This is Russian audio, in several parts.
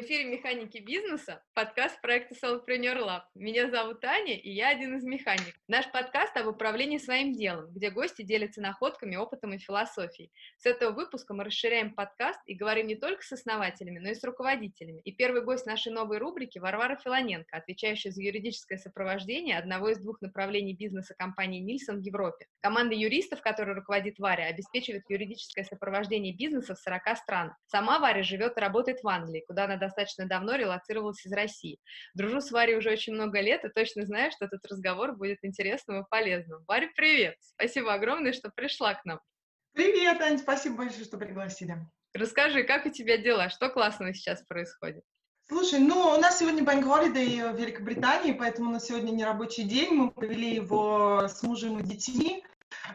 эфире «Механики бизнеса», подкаст проекта Solopreneur Lab. Меня зовут Аня, и я один из механиков. Наш подкаст об управлении своим делом, где гости делятся находками, опытом и философией. С этого выпуска мы расширяем подкаст и говорим не только с основателями, но и с руководителями. И первый гость нашей новой рубрики – Варвара Филоненко, отвечающая за юридическое сопровождение одного из двух направлений бизнеса компании Нильсон в Европе. Команда юристов, которой руководит Варя, обеспечивает юридическое сопровождение бизнеса в 40 странах. Сама Варя живет и работает в Англии, куда она достаточно давно релацировалась из России. Дружу с Варей уже очень много лет и точно знаю, что этот разговор будет интересным и полезным. Варя, привет! Спасибо огромное, что пришла к нам. Привет, Ань, спасибо большое, что пригласили. Расскажи, как у тебя дела? Что классного сейчас происходит? Слушай, ну, у нас сегодня Bank Holiday в Великобритании, поэтому у нас сегодня не рабочий день. Мы провели его с мужем и детьми,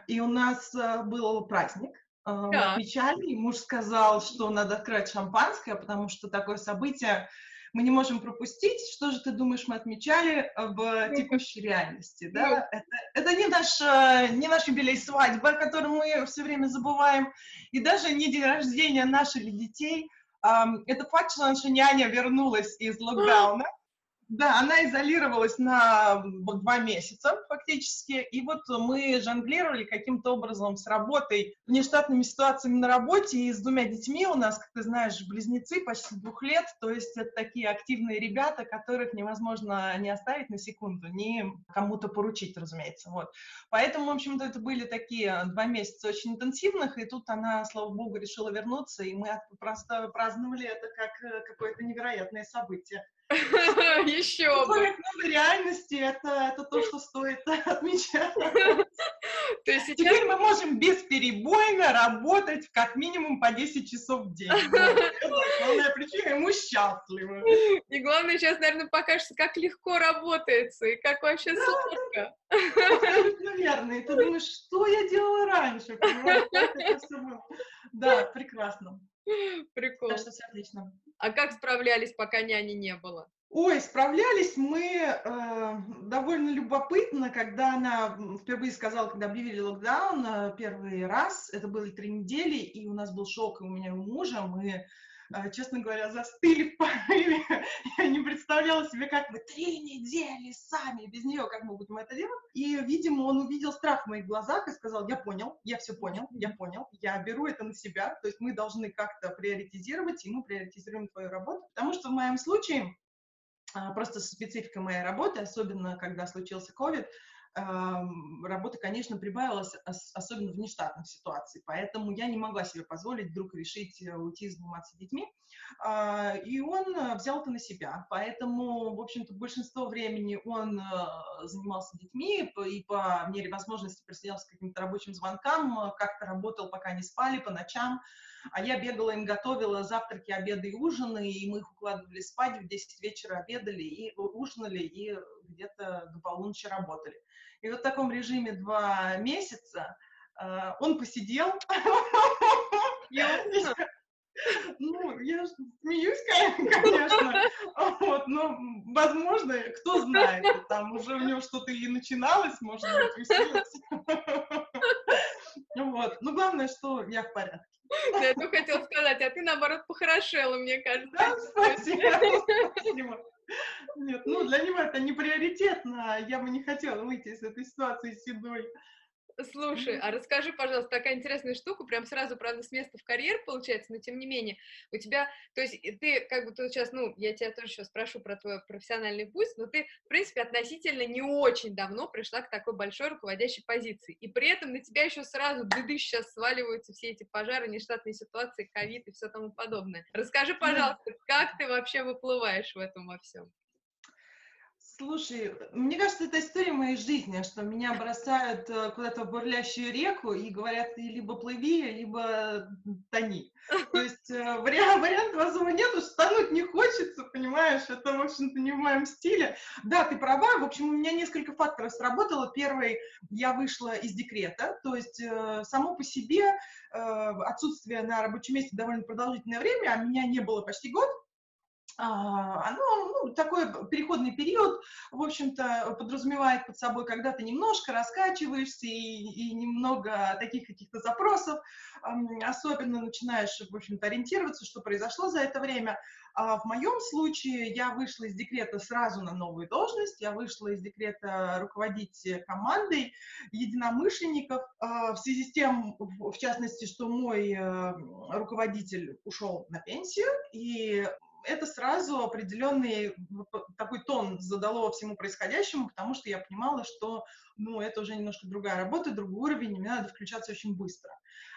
и у нас э, был праздник. Э, мы отмечали, и муж сказал, что надо открыть шампанское, потому что такое событие мы не можем пропустить. Что же ты думаешь, мы отмечали в текущей реальности? Да? Это, это не, наш, э, не наш юбилей свадьбы, о котором мы все время забываем, и даже не день рождения наших детей. Это факт, что наша няня вернулась из локдауна, да, она изолировалась на два месяца фактически, и вот мы жонглировали каким-то образом с работой, внештатными ситуациями на работе, и с двумя детьми. У нас, как ты знаешь, близнецы почти двух лет, то есть это такие активные ребята, которых невозможно не оставить на секунду, ни кому-то поручить, разумеется, вот. Поэтому, в общем-то, это были такие два месяца очень интенсивных, и тут она, слава богу, решила вернуться, и мы просто праздновали это как э, какое-то невероятное событие. Еще бы. новой реальности это, это то, что стоит отмечать. То есть сейчас... Теперь мы можем бесперебойно работать как минимум по 10 часов в день. Главная причина, и мы счастливы. И главное сейчас, наверное, покажется, как легко работается и как вообще сложно. Наверное. Ну, и ты думаешь, что я делала раньше? Да, прекрасно. Прикол. Так что все отлично. А как справлялись, пока няни не было? Ой, справлялись мы э, довольно любопытно, когда она впервые сказала, когда объявили локдаун э, первый раз, это было три недели, и у нас был шок и у меня и у мужа, мы честно говоря, застыли в порыве. Я не представляла себе, как мы три недели сами без нее, как мы будем это делать. И, видимо, он увидел страх в моих глазах и сказал, я понял, я все понял, я понял, я беру это на себя. То есть мы должны как-то приоритизировать, и мы приоритизируем твою работу. Потому что в моем случае, а, просто специфика моей работы, особенно когда случился COVID, работы, конечно, прибавилось, особенно в нештатных ситуациях, поэтому я не могла себе позволить вдруг решить э, уйти заниматься детьми, а, и он э, взял это на себя, поэтому, в общем-то, большинство времени он э, занимался детьми и по мере возможности присоединялся к каким-то рабочим звонкам, как-то работал, пока не спали, по ночам, а я бегала им, готовила завтраки, обеды и ужины, и мы их укладывали спать, в 10 вечера обедали и ужинали, и где-то до полуночи работали. И вот в таком режиме два месяца э, он посидел. Ну, я смеюсь, конечно, вот, но, возможно, кто знает, там уже у него что-то и начиналось, может быть, усилилось. Вот, ну, главное, что я в порядке. Да, я только хотела сказать, а ты, наоборот, похорошела, мне кажется. Да, спасибо, спасибо. Нет, ну для него это не приоритетно. Я бы не хотела выйти из этой ситуации седой. Слушай, а расскажи, пожалуйста, такая интересная штука, прям сразу, правда, с места в карьер получается, но тем не менее, у тебя, то есть ты как бы тут сейчас, ну, я тебя тоже сейчас спрошу про твой профессиональный путь, но ты, в принципе, относительно не очень давно пришла к такой большой руководящей позиции, и при этом на тебя еще сразу беды сейчас сваливаются все эти пожары, нештатные ситуации, ковид и все тому подобное. Расскажи, пожалуйста, как ты вообще выплываешь в этом во всем? Слушай, мне кажется, это история моей жизни, что меня бросают э, куда-то в бурлящую реку и говорят, ты либо плыви, либо тони. То есть э, вариант, варианта особо нету, что тонуть не хочется, понимаешь, это, в общем-то, не в моем стиле. Да, ты права, в общем, у меня несколько факторов сработало. Первый, я вышла из декрета, то есть э, само по себе отсутствие на рабочем месте довольно продолжительное время, а меня не было почти год, оно ну, такой переходный период, в общем-то, подразумевает под собой, когда ты немножко раскачиваешься и, и немного таких каких-то запросов, особенно начинаешь, в общем-то, ориентироваться, что произошло за это время. А в моем случае я вышла из декрета сразу на новую должность, я вышла из декрета руководить командой единомышленников а, в связи с тем, в частности, что мой э, руководитель ушел на пенсию, и это сразу определенный такой тон задало всему происходящему, потому что я понимала, что ну, это уже немножко другая работа, другой уровень, и мне надо включаться очень быстро.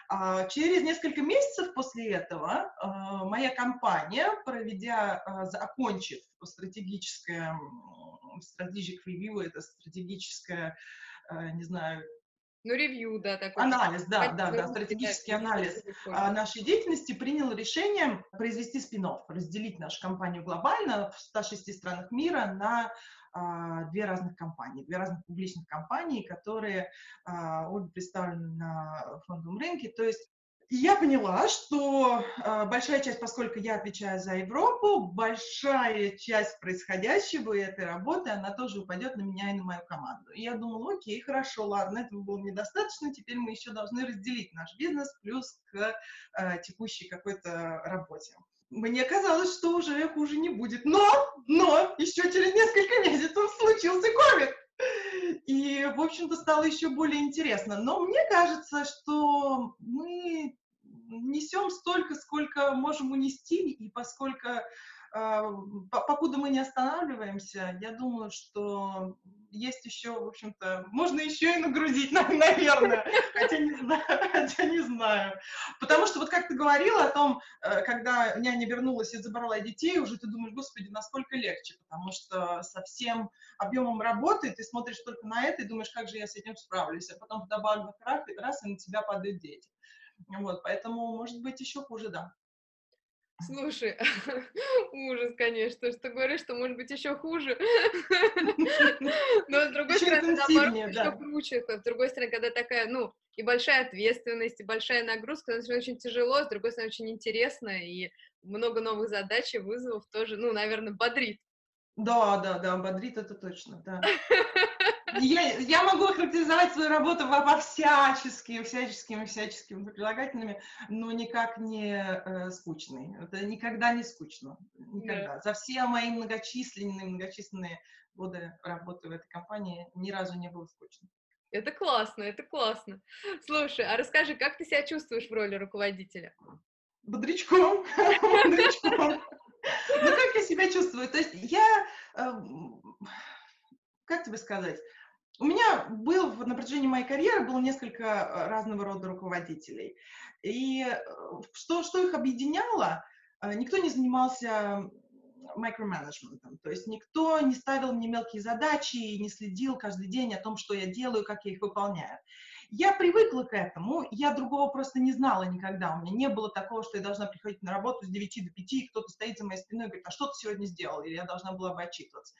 А через несколько месяцев после этого а, моя компания, проведя, а, окончив стратегическое, strategic review, это стратегическое, не знаю, ну, ревью, да, такой. Анализ, да, да, да, стратегический анализ а, нашей деятельности принял решение произвести спин разделить нашу компанию глобально в 106 странах мира на а, две разных компании, две разных публичных компании, которые а, обе представлены на фондовом рынке. То есть и я поняла, что э, большая часть, поскольку я отвечаю за Европу, большая часть происходящего и этой работы, она тоже упадет на меня и на мою команду. И я думала, окей, хорошо, ладно, этого было недостаточно, теперь мы еще должны разделить наш бизнес плюс к э, текущей какой-то работе. Мне казалось, что уже хуже не будет. Но, но, еще через несколько месяцев случился ковид. И, в общем-то, стало еще более интересно. Но мне кажется, что мы несем столько, сколько можем унести, и поскольку а, покуда мы не останавливаемся, я думаю, что есть еще, в общем-то, можно еще и нагрузить, наверное, хотя не, знаю, хотя не знаю. Потому что вот как ты говорила о том, э, когда няня вернулась и забрала детей, уже ты думаешь, господи, насколько легче, потому что со всем объемом работы ты смотришь только на это и думаешь, как же я с этим справлюсь, а потом вдобавок раз, раз и на тебя падают дети. Вот, поэтому, может быть, еще хуже, да. Слушай, ужас, конечно, что говоришь, что может быть еще хуже. Но с другой стороны, наоборот, еще круче. С другой стороны, когда такая, ну, и большая ответственность, и большая нагрузка, это очень тяжело, с другой стороны, очень интересно, и много новых задач и вызовов тоже, ну, наверное, бодрит. Да, да, да, бодрит это точно, да. Я, я могу охарактеризовать свою работу во, всяческими, всяческими, всяческими прилагательными, но никак не э, скучный. Это никогда не скучно. Никогда. Да. За все мои многочисленные, многочисленные годы работы в этой компании ни разу не было скучно. Это классно, это классно. Слушай, а расскажи, как ты себя чувствуешь в роли руководителя? Бодрячком. Бодрячком. Ну, как я себя чувствую? То есть я, эм, как тебе сказать, у меня был на протяжении моей карьеры было несколько э, разного рода руководителей. И э, что, что их объединяло, э, никто не занимался микроменеджментом, то есть никто не ставил мне мелкие задачи и не следил каждый день о том, что я делаю, как я их выполняю. Я привыкла к этому, я другого просто не знала никогда. У меня не было такого, что я должна приходить на работу с 9 до 5, и кто-то стоит за моей спиной и говорит, а что ты сегодня сделал? Или я должна была бы отчитываться.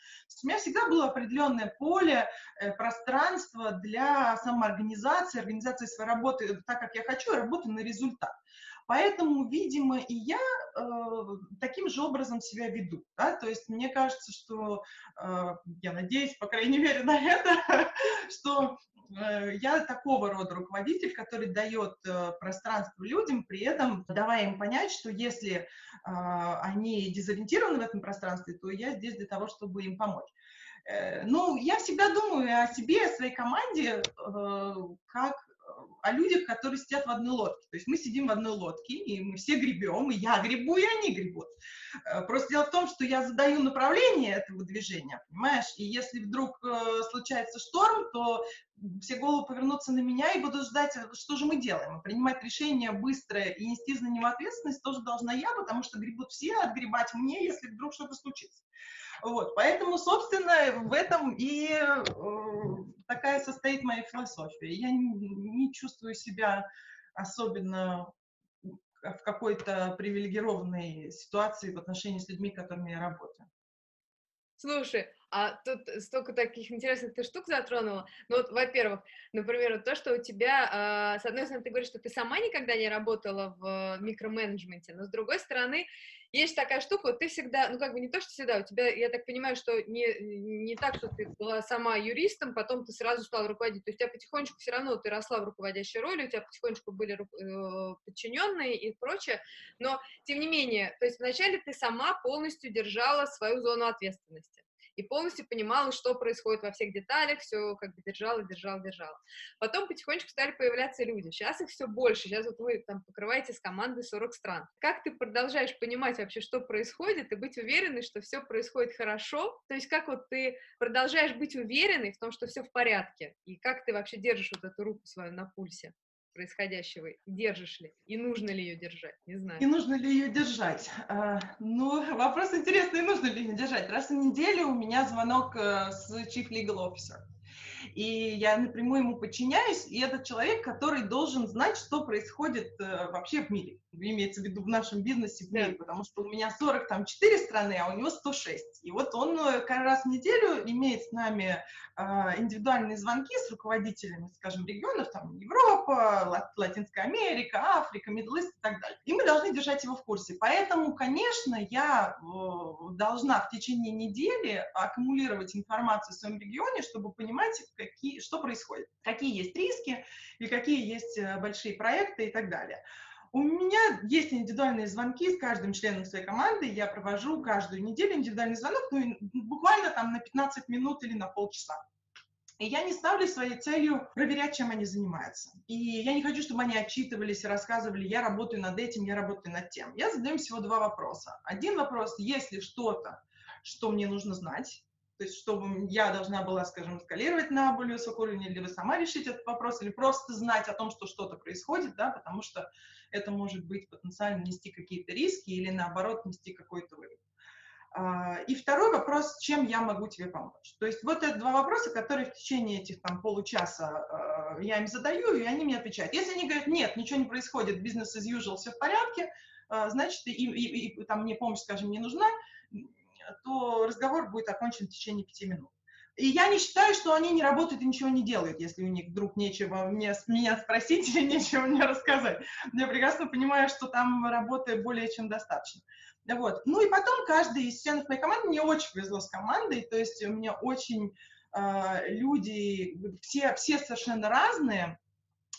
У меня всегда было определенное поле, э, пространство для самоорганизации, организации своей работы так, как я хочу, и работы на результат. Поэтому, видимо, и я э, таким же образом себя веду. Да? То есть мне кажется, что, э, я надеюсь, по крайней мере, на это, что Э, я такого рода руководитель, который дает э, пространство людям, при этом давая им понять, что если а, они дезориентированы в этом пространстве, то я здесь для того, чтобы им помочь. Э, ну, я всегда думаю о себе, о своей команде, как о людях, которые сидят в одной лодке. То есть мы сидим в одной лодке, и мы все гребем, и я гребу, и они гребут. Э, просто дело в том, что я задаю направление этого движения, понимаешь? И если вдруг э, случается шторм, то все головы повернутся на меня и будут ждать, э, что же мы делаем. принимать решение быстрое и нести за него ответственность тоже должна я, потому что гребут все, отгребать мне, если вдруг что-то случится. Вот, поэтому, собственно, в этом и э, такая состоит моя философия. Я не, чувствую себя особенно в какой-то привилегированной ситуации в отношении с людьми, с которыми я работаю. Слушай, а тут столько таких интересных ты штук затронула. Ну вот, во-первых, например, то, что у тебя, э, с одной стороны, ты говоришь, что ты сама никогда не работала в микроменеджменте, но с другой стороны, есть такая штука, вот ты всегда, ну как бы не то, что всегда, у тебя, я так понимаю, что не, не так, что ты была сама юристом, потом ты сразу стала руководить, то есть у тебя потихонечку все равно ты росла в руководящей роли, у тебя потихонечку были э, подчиненные и прочее, но тем не менее, то есть вначале ты сама полностью держала свою зону ответственности и полностью понимала, что происходит во всех деталях, все как бы держала, держала, держала. Потом потихонечку стали появляться люди. Сейчас их все больше. Сейчас вот вы там покрываете с командой 40 стран. Как ты продолжаешь понимать вообще, что происходит, и быть уверенной, что все происходит хорошо? То есть как вот ты продолжаешь быть уверенной в том, что все в порядке? И как ты вообще держишь вот эту руку свою на пульсе? Происходящего держишь ли? И нужно ли ее держать? Не знаю. И нужно ли ее держать? А, ну, вопрос интересный, нужно ли ее держать. Раз в неделю у меня звонок э, с Chief Legal Officer и я напрямую ему подчиняюсь, и этот человек, который должен знать, что происходит э, вообще в мире, имеется в виду в нашем бизнесе в мире, потому что у меня 44 страны, а у него 106. И вот он э, каждый раз в неделю имеет с нами э, индивидуальные звонки с руководителями, скажем, регионов, там, Европа, Латинская Америка, Африка, Мидлист и так далее. И мы должны держать его в курсе. Поэтому, конечно, я э, должна в течение недели аккумулировать информацию в своем регионе, чтобы понимать, какие, что происходит, какие есть риски и какие есть э, большие проекты и так далее. У меня есть индивидуальные звонки с каждым членом своей команды. Я провожу каждую неделю индивидуальный звонок, ну, буквально там на 15 минут или на полчаса. И я не ставлю своей целью проверять, чем они занимаются. И я не хочу, чтобы они отчитывались и рассказывали, я работаю над этим, я работаю над тем. Я задаю всего два вопроса. Один вопрос, есть ли что-то, что мне нужно знать, то есть чтобы я должна была, скажем, эскалировать на более высокий уровень, или вы сама решить этот вопрос, или просто знать о том, что что-то происходит, да, потому что это может быть потенциально нести какие-то риски или наоборот нести какой-то выгод. А, и второй вопрос, чем я могу тебе помочь? То есть вот это два вопроса, которые в течение этих там получаса а, я им задаю, и они мне отвечают. Если они говорят, нет, ничего не происходит, бизнес as usual, все в порядке, а, значит, и, и, и там мне помощь, скажем, не нужна, то разговор будет окончен в течение пяти минут. И я не считаю, что они не работают и ничего не делают, если у них вдруг нечего мне, меня спросить или нечего мне рассказать. Я прекрасно понимаю, что там работы более чем достаточно. Вот. Ну и потом каждый из членов моей команды, мне очень повезло с командой, то есть у меня очень э, люди, все, все совершенно разные,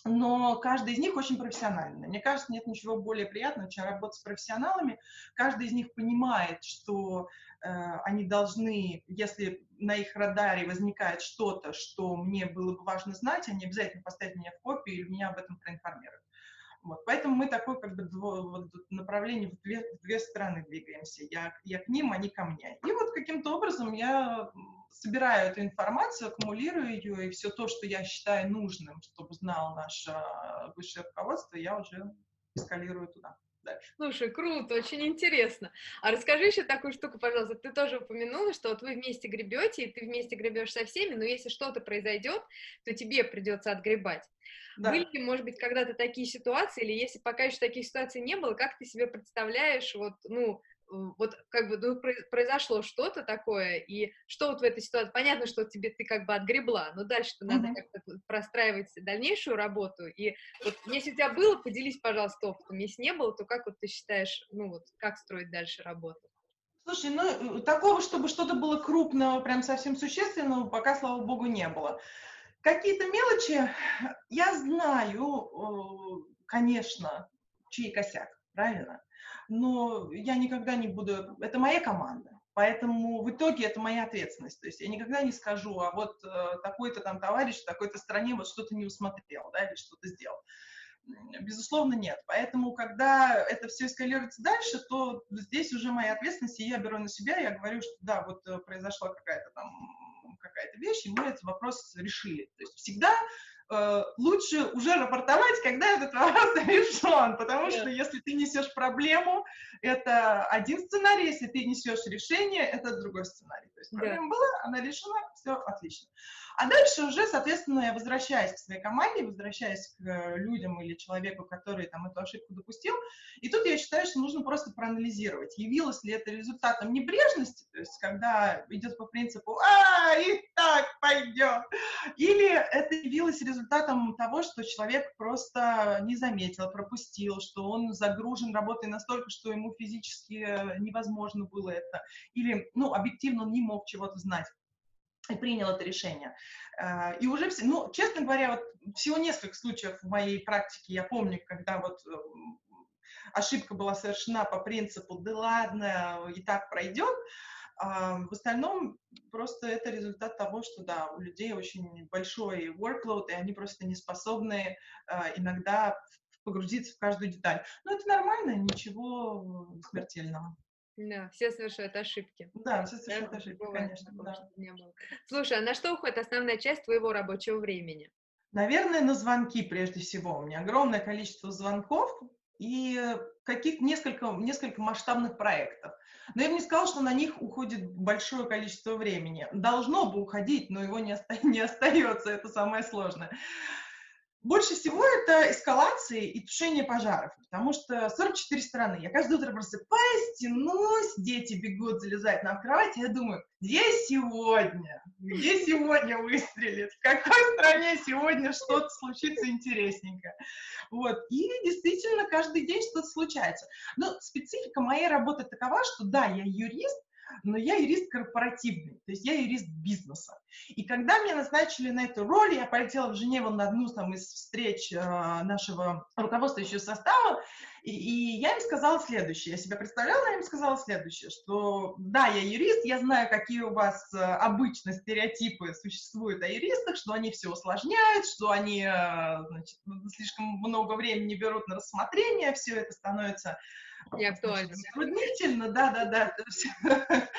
но каждый из них очень профессиональный. Мне кажется, нет ничего более приятного, чем работать с профессионалами. Каждый из них понимает, что э, они должны, если на их радаре возникает что-то, что мне было бы важно знать, они обязательно поставят меня в копию или меня об этом проинформируют. Вот. Поэтому мы такое как бы дво, вот, направление в две, в две стороны двигаемся. Я, я к ним, они ко мне. И вот каким-то образом я собираю эту информацию, аккумулирую ее, и все то, что я считаю нужным, чтобы знал наше а, высшее руководство, я уже эскалирую туда. Дальше. Слушай, круто, очень интересно. А расскажи еще такую штуку, пожалуйста. Ты тоже упомянула, что вот вы вместе гребете, и ты вместе гребешь со всеми, но если что-то произойдет, то тебе придется отгребать. Да. Были ли, может быть, когда-то такие ситуации, или если пока еще таких ситуаций не было, как ты себе представляешь, вот, ну, вот как бы ну, произошло что-то такое, и что вот в этой ситуации, понятно, что тебе ты как бы отгребла, но дальше-то mm-hmm. надо как-то простраивать дальнейшую работу, и вот если у тебя было, поделись, пожалуйста, опытом, если не было, то как вот ты считаешь, ну вот, как строить дальше работу? Слушай, ну, такого, чтобы что-то было крупного, прям совсем существенного, пока, слава богу, не было. Какие-то мелочи, я знаю, конечно, чей косяк, правильно? Но я никогда не буду, это моя команда, поэтому в итоге это моя ответственность, то есть я никогда не скажу, а вот э, такой-то там товарищ в такой-то стране вот что-то не усмотрел, да, или что-то сделал. Безусловно, нет. Поэтому, когда это все эскалируется дальше, то здесь уже моя ответственность, и я беру на себя, я говорю, что да, вот э, произошла какая-то там какая-то вещь, и мы этот вопрос решили. То есть всегда Э, лучше уже рапортовать, когда этот вопрос решен, потому что если ты несешь проблему, это один сценарий, если ты несешь решение, это другой сценарий. То есть проблема да. была, она решена, все отлично. А дальше уже, соответственно, я возвращаюсь к своей команде, возвращаюсь к э, людям или человеку, который там эту ошибку допустил. И тут я считаю, что нужно просто проанализировать, явилось ли это результатом небрежности, то есть когда идет по принципу «а, и так пойдет», или это явилось результатом результатом того, что человек просто не заметил, пропустил, что он загружен работой настолько, что ему физически невозможно было это, или, ну, объективно он не мог чего-то знать и принял это решение. Э, и уже, все, ну, честно говоря, вот всего несколько случаев в моей практике я помню, когда вот э, ошибка была совершена по принципу «да ладно, и так пройдет», а в остальном просто это результат того, что, да, у людей очень большой workload, и они просто не способны э, иногда погрузиться в каждую деталь. Но это нормально, ничего смертельного. Да, все совершают ошибки. Да, все совершают ошибки, Бывает, конечно. Да. Не было. Слушай, а на что уходит основная часть твоего рабочего времени? Наверное, на звонки прежде всего. У меня огромное количество звонков и каких несколько, несколько масштабных проектов. Но я бы не сказала, что на них уходит большое количество времени. Должно бы уходить, но его не, оста- не остается, это самое сложное. Больше всего это эскалации и тушение пожаров, потому что 44 страны. Я каждое утро просыпаюсь, тянусь, дети бегут, залезают на кровать, и я думаю, где сегодня? Где сегодня выстрелит? В какой стране сегодня что-то случится интересненько? Вот. И действительно, каждый день что-то случается. Но специфика моей работы такова, что да, я юрист, но я юрист корпоративный, то есть я юрист бизнеса. И когда меня назначили на эту роль, я полетела в Женеву на одну там, из встреч э, нашего руководствующего состава, и, и я им сказала следующее, я себя представляла, я им сказала следующее, что да, я юрист, я знаю, какие у вас э, обычно стереотипы существуют о юристах, что они все усложняют, что они э, значит, слишком много времени берут на рассмотрение, все это становится не актуально. Затруднительно, да-да-да,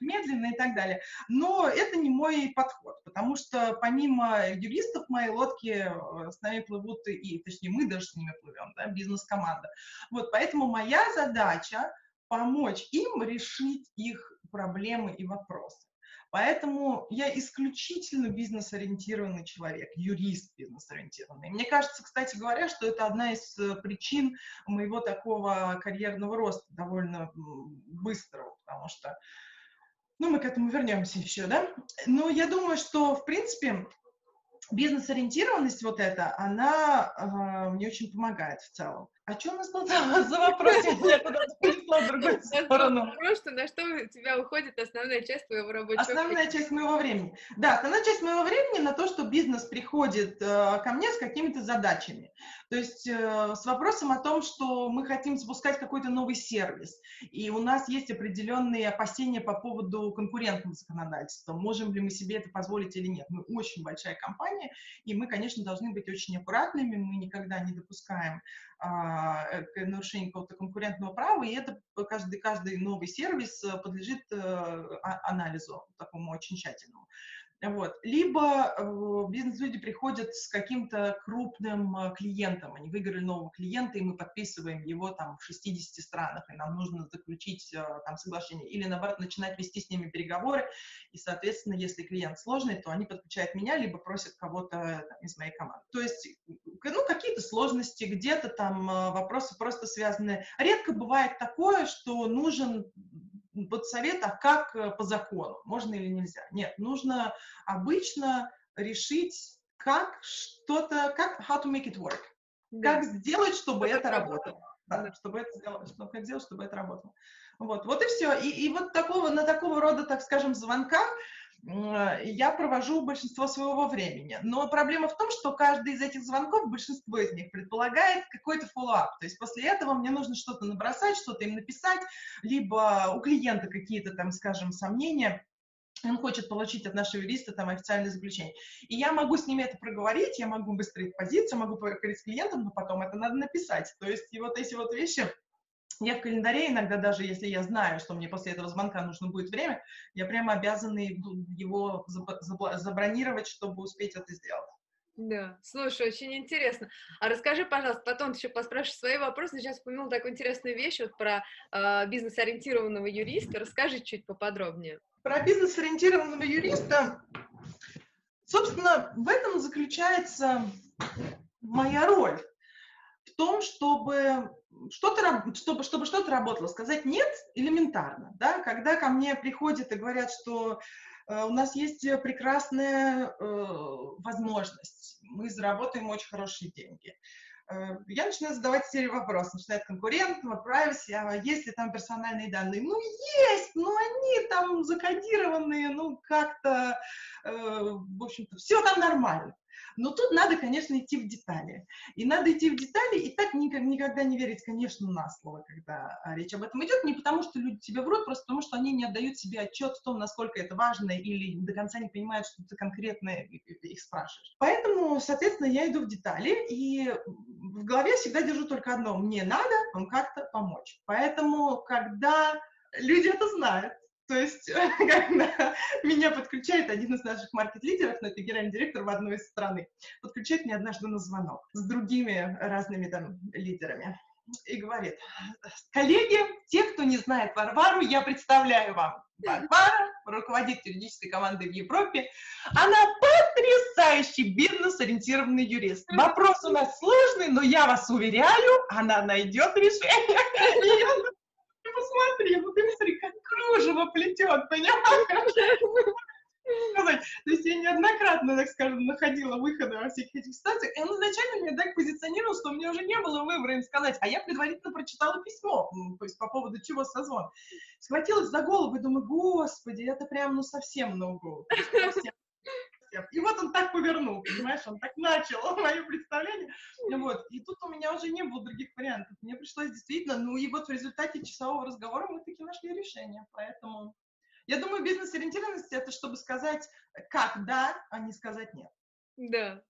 медленно и так далее. Но это не мой подход, потому что помимо юристов моей лодки э, с нами плывут и, точнее, мы даже с ними плывем, да, бизнес-команда. Вот, поэтому моя задача помочь им решить их проблемы и вопросы. Поэтому я исключительно бизнес-ориентированный человек, юрист бизнес-ориентированный. Мне кажется, кстати говоря, что это одна из э, причин моего такого карьерного роста довольно быстрого, потому что, ну, мы к этому вернемся еще, да. Но я думаю, что, в принципе, бизнес-ориентированность вот эта, она э, мне очень помогает в целом. А что у нас был за вопрос? Я куда-то перешла в другую сторону. Вопрос, что на что у тебя уходит основная часть твоего рабочего Основная часть моего времени. Да, основная часть моего времени на то, что бизнес приходит э, ко мне с какими-то задачами. То есть э, с вопросом о том, что мы хотим запускать какой-то новый сервис, и у нас есть определенные опасения по поводу конкурентного законодательства. Можем ли мы себе это позволить или нет? Мы очень большая компания, и мы, конечно, должны быть очень аккуратными, мы никогда не допускаем нарушение какого-то конкурентного права, и это каждый, каждый новый сервис э, подлежит э, а, анализу такому очень тщательному. Вот. Либо э, бизнес-люди приходят с каким-то крупным э, клиентом, они выиграли нового клиента, и мы подписываем его там в 60 странах, и нам нужно заключить э, там соглашение. Или, наоборот, начинать вести с ними переговоры, и, соответственно, если клиент сложный, то они подключают меня, либо просят кого-то из моей команды. То есть, ну, какие-то сложности, где-то там вопросы просто связаны. Редко бывает такое, что нужен вот совет, а как э, по закону, можно или нельзя. Нет, нужно обычно решить, как что-то, как how to make it work, да. как сделать, чтобы это работало. Да, чтобы это сделать, что, как сделать, чтобы это работало. Вот, вот и все. И, и вот такого, на такого рода, так скажем, звонках я провожу большинство своего времени. Но проблема в том, что каждый из этих звонков, большинство из них предполагает какой-то follow-up. То есть после этого мне нужно что-то набросать, что-то им написать, либо у клиента какие-то там, скажем, сомнения, он хочет получить от нашего юриста там официальное заключение. И я могу с ними это проговорить, я могу выстроить позицию, могу поговорить с клиентом, но потом это надо написать. То есть и вот эти вот вещи я в календаре иногда даже, если я знаю, что мне после этого звонка нужно будет время, я прямо обязана его забронировать, чтобы успеть это сделать. Да, слушай, очень интересно. А расскажи, пожалуйста, потом ты еще поспрашиваешь свои вопросы. Сейчас упомянул такую интересную вещь вот про э, бизнес-ориентированного юриста. Расскажи чуть поподробнее. Про бизнес-ориентированного юриста, собственно, в этом заключается моя роль. В том, чтобы что-то, чтобы, чтобы что-то работало. Сказать «нет» элементарно. Да? Когда ко мне приходят и говорят, что у нас есть прекрасная э, возможность. Мы заработаем очень хорошие деньги. Э, я начинаю задавать серию вопросов. Начинает конкурент, privacy, а есть ли там персональные данные? Ну, есть, но они там закодированные, ну, как-то, э, в общем-то, все там нормально. Но тут надо, конечно, идти в детали. И надо идти в детали, и так никогда не верить, конечно, на слово, когда речь об этом идет. Не потому, что люди тебе врут, просто потому, что они не отдают себе отчет в том, насколько это важно, или до конца не понимают, что ты конкретно их спрашиваешь. Поэтому, соответственно, я иду в детали, и в голове всегда держу только одно. Мне надо вам как-то помочь. Поэтому, когда люди это знают, то есть, когда меня подключает один из наших маркет-лидеров, но это генеральный директор в одной из страны, подключает меня однажды на звонок с другими разными там лидерами и говорит, коллеги, те, кто не знает Варвару, я представляю вам. Варвара, руководитель юридической команды в Европе, она потрясающий бизнес-ориентированный юрист. Вопрос у нас сложный, но я вас уверяю, она найдет решение посмотри, ну ты смотри, как кружево плетет, понимаешь? То есть я неоднократно, так скажем, находила выходы во всех этих ситуациях, и он изначально меня так позиционировал, что у меня уже не было выбора им сказать, а я предварительно прочитала письмо, то есть по поводу чего созвон. Схватилась за голову и думаю, господи, это прям, ну, совсем на всех. И вот он так повернул, понимаешь, он так начал мое представление. Вот. И тут у меня уже не было других вариантов. Мне пришлось действительно, ну и вот в результате часового разговора мы таки нашли решение. Поэтому я думаю, бизнес-ориентированность это чтобы сказать как да, а не сказать нет. Да.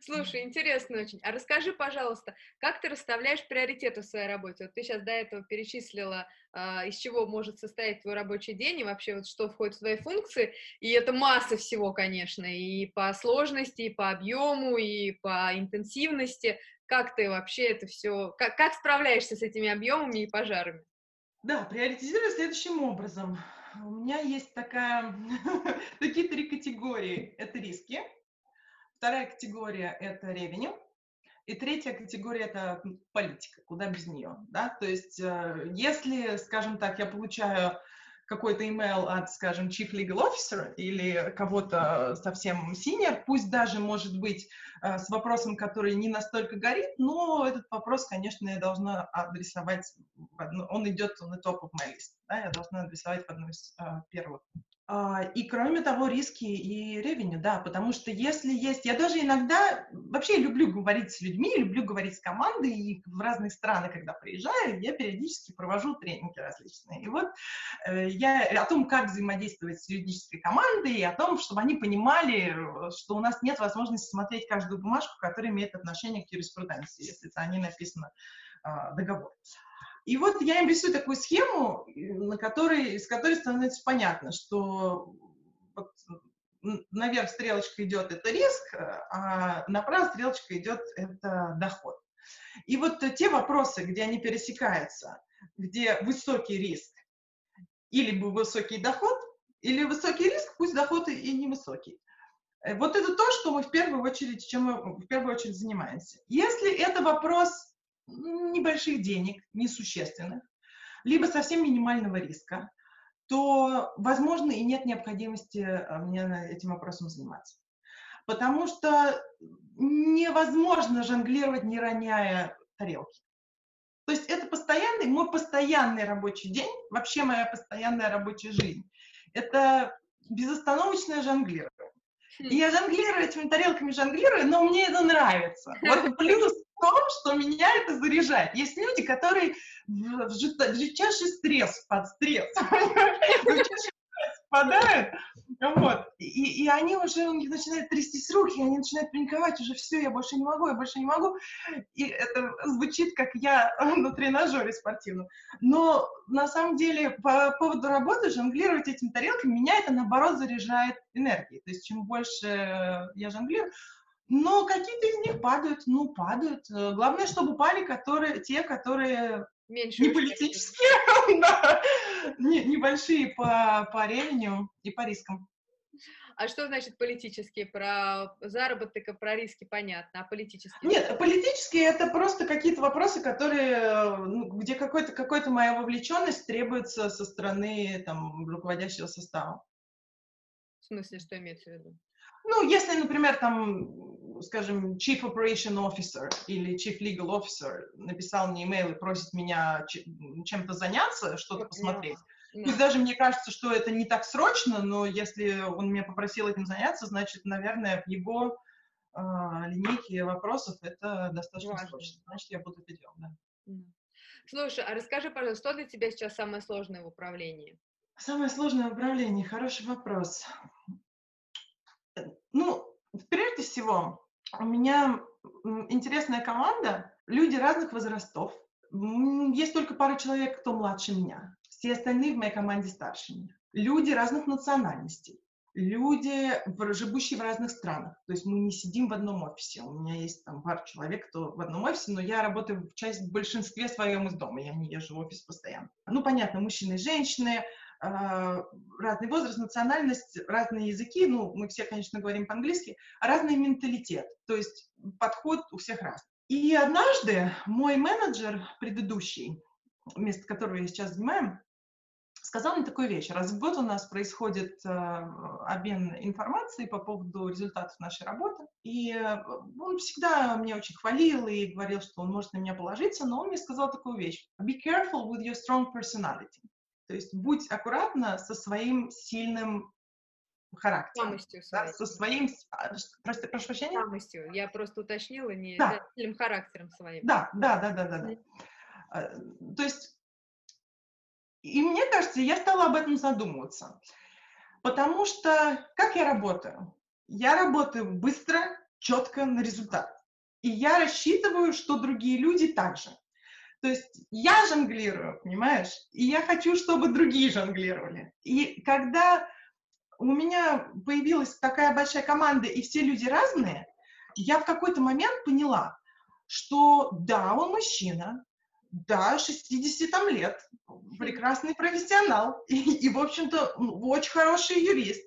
Слушай, интересно очень. А расскажи, пожалуйста, как ты расставляешь приоритеты в своей работе? Вот ты сейчас до этого перечислила, а, из чего может состоять твой рабочий день, и вообще вот что входит в твои функции, и это масса всего, конечно, и по сложности, и по объему, и по интенсивности. Как ты вообще это все, как, как справляешься с этими объемами и пожарами? Да, приоритизирую следующим образом. У меня есть такая, такие три категории. Это риски, Вторая категория – это revenue. И третья категория – это политика, куда без нее. Да? То есть э, если, скажем так, я получаю какой-то email от, скажем, chief legal officer или кого-то совсем senior, пусть даже, может быть, э, с вопросом, который не настолько горит, но этот вопрос, конечно, я должна адресовать, он идет на top of my list, да, я должна адресовать в одну из uh, первых и кроме того, риски и ревеню, да, потому что если есть, я даже иногда, вообще люблю говорить с людьми, люблю говорить с командой, и в разные страны, когда приезжаю, я периодически провожу тренинги различные. И вот э, я о том, как взаимодействовать с юридической командой, и о том, чтобы они понимали, что у нас нет возможности смотреть каждую бумажку, которая имеет отношение к юриспруденции, если это не написано э, договор. И вот я им рисую такую схему, на которой, с которой становится понятно, что вот наверх стрелочка идет это риск, а направо стрелочка идет это доход. И вот те вопросы, где они пересекаются, где высокий риск или высокий доход, или высокий риск, пусть доход и невысокий. Э, вот это то, что мы в первую очередь, чем мы в первую очередь занимаемся. Если это вопрос небольших денег, несущественных, либо совсем минимального риска, то, возможно, и нет необходимости э, мне этим вопросом заниматься. Потому что невозможно жонглировать, не роняя тарелки. То есть это постоянный, мой постоянный рабочий день, вообще моя постоянная рабочая жизнь. Это безостановочное жонглирование. И я жонглирую этими тарелками, жонглирую, но мне это нравится. Вот плюс том, что меня это заряжает. Есть люди, которые в, жестчайший стресс, под стресс, впадают, вот, и, и они уже, у них начинают трястись руки, они начинают паниковать, уже все, я больше не могу, я больше не могу, и это звучит, как я на тренажере спортивном. Но на самом деле по поводу работы жонглировать этими тарелками, меня это, наоборот, заряжает энергией, то есть чем больше я жонглирую, но какие-то из них падают, ну, падают. Э, главное, чтобы упали которые, те, которые Меньше не политические, да, не, небольшие по, по ревеню и по рискам. А что значит политические? Про заработок и про риски понятно, а политические? Нет, политические это просто какие-то вопросы, которые, ну, где какой-то какой моя вовлеченность требуется со стороны там, руководящего состава. смысле, что имеется в виду? Ну, если, например, там, скажем, Chief Operation Officer или Chief Legal Officer написал мне имейл и просит меня чем-то заняться, что-то посмотреть, yeah. пусть даже мне кажется, что это не так срочно, но если он меня попросил этим заняться, значит, наверное, в его э, линейке вопросов это достаточно Важно. срочно. Значит, я буду это делать, да. Слушай, а расскажи, пожалуйста, что для тебя сейчас самое сложное в управлении? Самое сложное в управлении, хороший вопрос. Ну, прежде всего, у меня интересная команда, люди разных возрастов. Есть только пара человек, кто младше меня. Все остальные в моей команде старше меня. Люди разных национальностей. Люди, живущие в разных странах. То есть мы не сидим в одном офисе. У меня есть там пара человек, кто в одном офисе, но я работаю в часть в большинстве своем из дома. Я не езжу в офис постоянно. Ну, понятно, мужчины и женщины, разный возраст, национальность, разные языки, ну, мы все, конечно, говорим по-английски, а разный менталитет, то есть подход у всех раз. И однажды мой менеджер предыдущий, место которого я сейчас занимаю, сказал мне такую вещь. Раз в год у нас происходит э, обмен информацией по поводу результатов нашей работы. И э, он всегда меня очень хвалил и говорил, что он может на меня положиться, но он мне сказал такую вещь. Be careful with your strong personality. То есть будь аккуратна со своим сильным характером. Самостью да, со своим, а, просто, прошу прощения? Самостью. Я просто уточнила, не да. сильным характером своим. Да, да, да, да, да. да. А, то есть, и мне кажется, я стала об этом задумываться. Потому что, как я работаю? Я работаю быстро, четко на результат. И я рассчитываю, что другие люди также. То есть я жонглирую, понимаешь? И я хочу, чтобы другие жонглировали. И когда у меня появилась такая большая команда, и все люди разные, я в какой-то момент поняла, что да, он мужчина, да, 60 там лет, прекрасный профессионал и, и в общем-то, очень хороший юрист,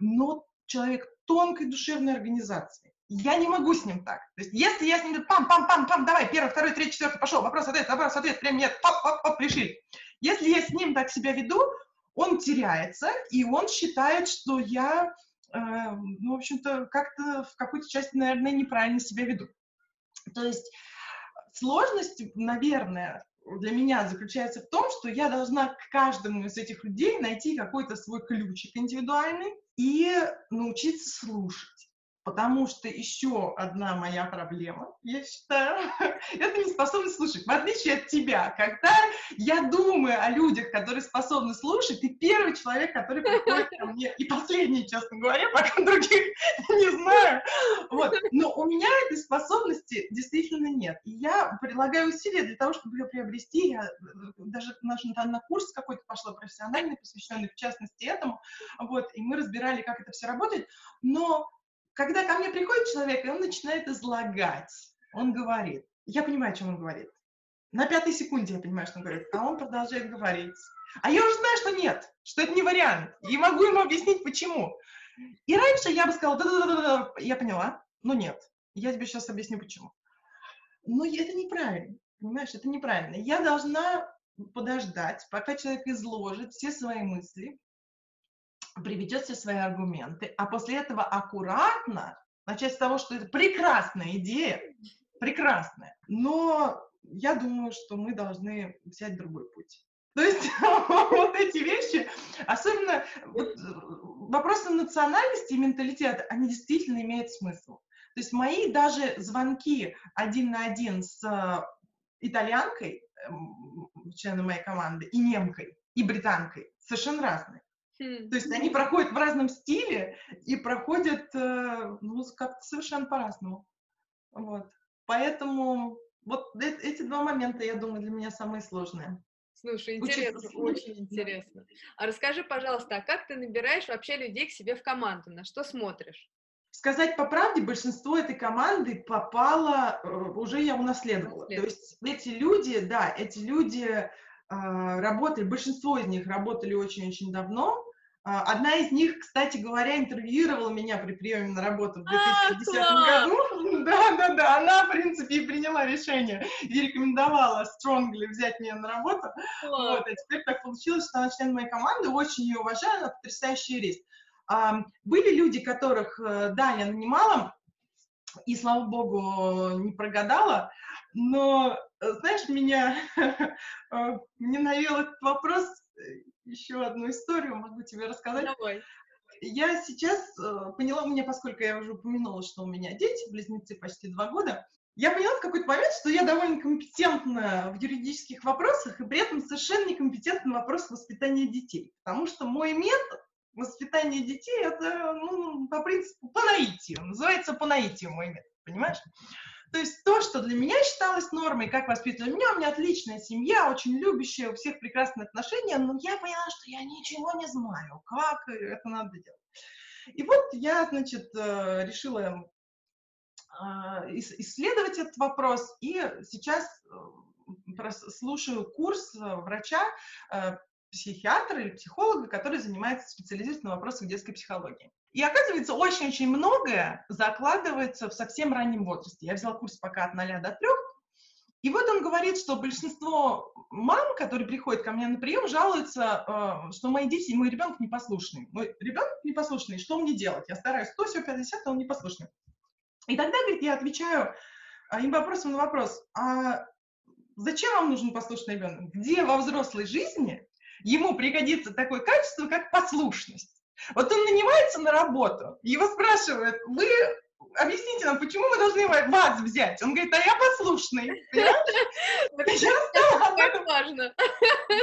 но человек тонкой душевной организации я не могу с ним так. То есть, если я с ним пам-пам-пам-пам, давай, первый, второй, третий, четвертый, пошел, вопрос, ответ, вопрос, ответ, прям нет, пап-пап-пап, решили. Если я с ним так себя веду, он теряется, и он считает, что я, э, ну, в общем-то, как-то в какой-то части, наверное, неправильно себя веду. То есть сложность, наверное, для меня заключается в том, что я должна к каждому из этих людей найти какой-то свой ключик индивидуальный и научиться слушать. Потому что еще одна моя проблема, я считаю, это неспособность слушать. В отличие от тебя, когда я думаю о людях, которые способны слушать, ты первый человек, который приходит ко мне, и последний, честно говоря, пока других не знаю. Вот. Но у меня этой способности действительно нет. И я прилагаю усилия для того, чтобы ее приобрести. Я даже наш, на курс какой-то пошла профессиональный, посвященный в частности этому. Вот. И мы разбирали, как это все работает. Но когда ко мне приходит человек, и он начинает излагать, он говорит, я понимаю, о чем он говорит. На пятой секунде я понимаю, что он говорит, а он продолжает говорить. А я уже знаю, что нет, что это не вариант. И могу ему объяснить, почему. И раньше я бы сказала, да-да-да, я поняла, но нет. Я тебе сейчас объясню, почему. Но это неправильно, понимаешь, это неправильно. Я должна подождать, пока человек изложит все свои мысли, приведет все свои аргументы, а после этого аккуратно начать с того, что это прекрасная идея, прекрасная, но я думаю, что мы должны взять другой путь. То есть вот эти вещи, особенно вот, вопросы национальности и менталитета, они действительно имеют смысл. То есть мои даже звонки один на один с э, итальянкой, эм, членом моей команды, и немкой, и британкой совершенно разные. То есть они проходят в разном стиле и проходят э, ну, как-то совершенно по-разному. Вот. Поэтому вот эти два момента, я думаю, для меня самые сложные. Слушай, интересно, Учиться очень интересно. А расскажи, пожалуйста, а как ты набираешь вообще людей к себе в команду? На что смотришь? Сказать по правде, большинство этой команды попало, э, уже я унаследовала. То есть эти люди, да, эти люди э, работали, большинство из них работали очень-очень давно, одна из них, кстати говоря, интервьюировала меня при приеме на работу в 2010 а, году. Да, да, да. Она, в принципе, и приняла решение и рекомендовала Strongly взять меня на работу. Вот, а теперь так получилось, что она член моей команды, очень ее уважаю, она потрясающий юрист. Были люди, которых, э, да, я нанимала, и, слава богу, не прогадала, но, э, знаешь, меня, э, мне навел этот вопрос, еще одну историю могу тебе рассказать. Давай. Я сейчас поняла, у меня, поскольку я уже упомянула, что у меня дети, близнецы почти два года, я поняла в какой-то момент, что я довольно компетентна в юридических вопросах и при этом совершенно некомпетентна в вопросах воспитания детей. Потому что мой метод воспитания детей, это, ну, по принципу, по наитию. Называется по наитию мой метод, понимаешь? То есть то, что для меня считалось нормой, как воспитывали меня, у меня отличная семья, очень любящая, у всех прекрасные отношения, но я поняла, что я ничего не знаю, как это надо делать. И вот я, значит, э, решила а, исследовать этот вопрос, и сейчас э, слушаю курс э, врача психиатра или психолога, который занимается специализированно на вопросах детской психологии. И оказывается, очень-очень многое закладывается в совсем раннем возрасте. Я взяла курс пока от 0 до 3, и вот он говорит, что большинство мам, которые приходят ко мне на прием, жалуются, э, что мои дети, мой ребенок непослушный. Мой ребенок непослушный, что мне делать? Я стараюсь 100, все 50, а он непослушный. И тогда, говорит, я отвечаю а, им вопросом на вопрос, а зачем вам нужен послушный ребенок? Где во взрослой жизни ему пригодится такое качество, как послушность. Вот он нанимается на работу, его спрашивают, вы объясните нам, почему мы должны вас взять? Он говорит, а я послушный. Я стала об этом важно.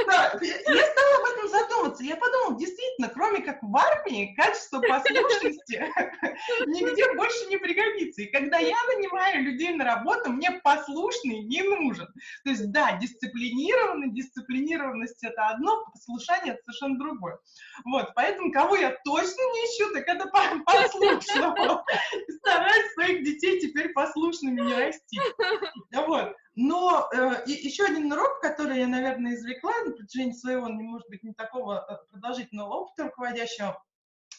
Да, я стала об этом задуматься. Я подумала, действительно, кроме как в армии, качество послушности нигде больше не пригодится. И когда я нанимаю людей на работу, мне послушный не нужен. То есть, да, дисциплинированность, дисциплинированность это одно, послушание это совершенно другое. Вот, поэтому кого я точно не ищу, так это послушного стараюсь своих детей теперь послушными не расти. Вот. Но э, еще один урок, который я, наверное, извлекла на протяжении своего, не может быть, не такого э, продолжительного опыта руководящего,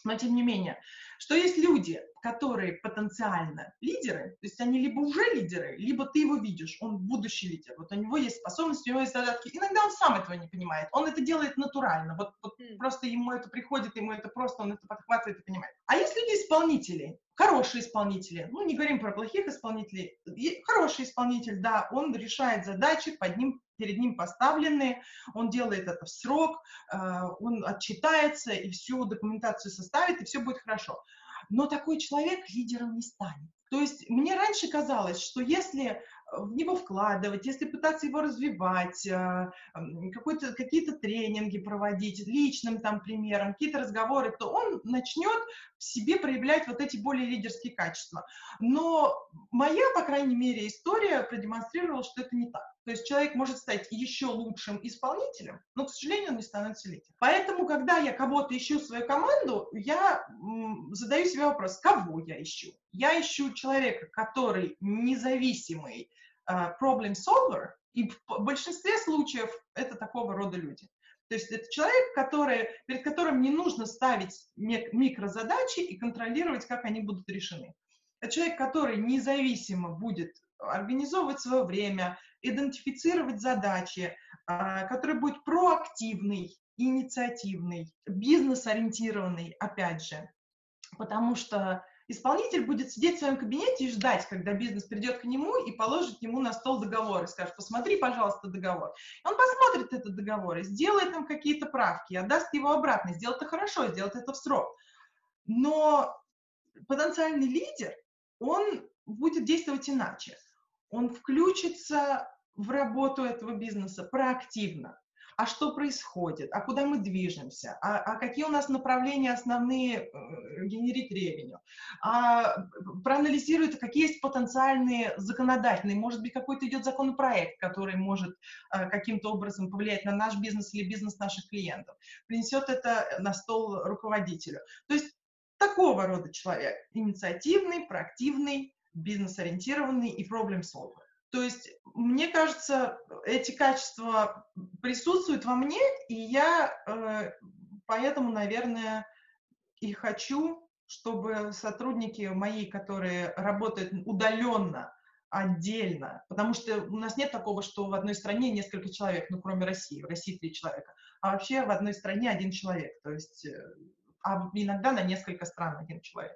но тем не менее, что есть люди, которые потенциально лидеры, то есть они либо уже лидеры, либо ты его видишь, он будущий лидер, вот у него есть способности, у него есть задатки. Иногда он сам этого не понимает, он это делает натурально, вот, вот mm. просто ему это приходит, ему это просто, он это подхватывает и понимает. А есть люди-исполнители, хорошие исполнители, ну не говорим про плохих исполнителей, хороший исполнитель, да, он решает задачи, под ним, перед ним поставленные, он делает это в срок, э, он отчитается и всю документацию составит, и все будет хорошо. Но такой человек лидером не станет. То есть мне раньше казалось, что если в него вкладывать, если пытаться его развивать, э, какие-то тренинги проводить, личным там примером, какие-то разговоры, то он начнет в себе проявлять вот эти более лидерские качества. Но моя, по крайней мере, история продемонстрировала, что это не так. То есть человек может стать еще лучшим исполнителем, но, к сожалению, он не становится лидером. Поэтому, когда я кого-то ищу в свою команду, я задаю себе вопрос, кого я ищу? Я ищу человека, который независимый, uh, problem solver, и в большинстве случаев это такого рода люди. То есть это человек, который, перед которым не нужно ставить микрозадачи и контролировать, как они будут решены. Это человек, который независимо будет организовывать свое время, идентифицировать задачи, а, который будет проактивный, инициативный, бизнес-ориентированный, опять же. Потому что исполнитель будет сидеть в своем кабинете и ждать, когда бизнес придет к нему и положит ему на стол договор и скажет, посмотри, пожалуйста, договор. И он посмотрит этот договор и сделает там какие-то правки, отдаст его обратно, сделает это хорошо, сделает это в срок. Но потенциальный лидер, он будет действовать иначе он включится в работу этого бизнеса проактивно. А что происходит? А куда мы движемся? А, а какие у нас направления основные э, генерить ревеню? А проанализирует, какие есть потенциальные законодательные, может быть, какой-то идет законопроект, который может э, каким-то образом повлиять на наш бизнес или бизнес наших клиентов. Принесет это на стол руководителю. То есть такого рода человек. Инициативный, проактивный, бизнес-ориентированный и проблем-солвер. То есть, мне кажется, эти качества присутствуют во мне, и я э, поэтому, наверное, и хочу, чтобы сотрудники мои, которые работают удаленно, отдельно, потому что у нас нет такого, что в одной стране несколько человек, ну, кроме России, в России три человека, а вообще в одной стране один человек, то есть э, а иногда на несколько стран один человек.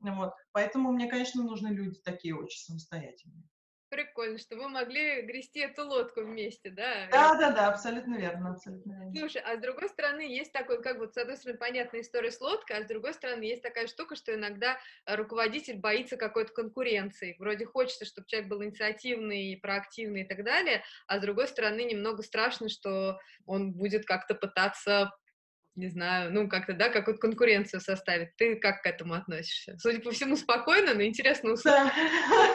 Вот. Поэтому мне, конечно, нужны люди такие очень самостоятельные. Прикольно, что вы могли грести эту лодку вместе, да? Да, да, да, абсолютно верно, абсолютно верно. Слушай, а с другой стороны, есть такой, как вот, с одной стороны, понятная история с лодкой, а с другой стороны, есть такая штука, что иногда руководитель боится какой-то конкуренции. Вроде хочется, чтобы человек был инициативный, проактивный и так далее, а с другой стороны, немного страшно, что он будет как-то пытаться не знаю, ну, как-то, да, какую-то конкуренцию составить. Ты как к этому относишься? Судя по всему, спокойно, но интересно услышать.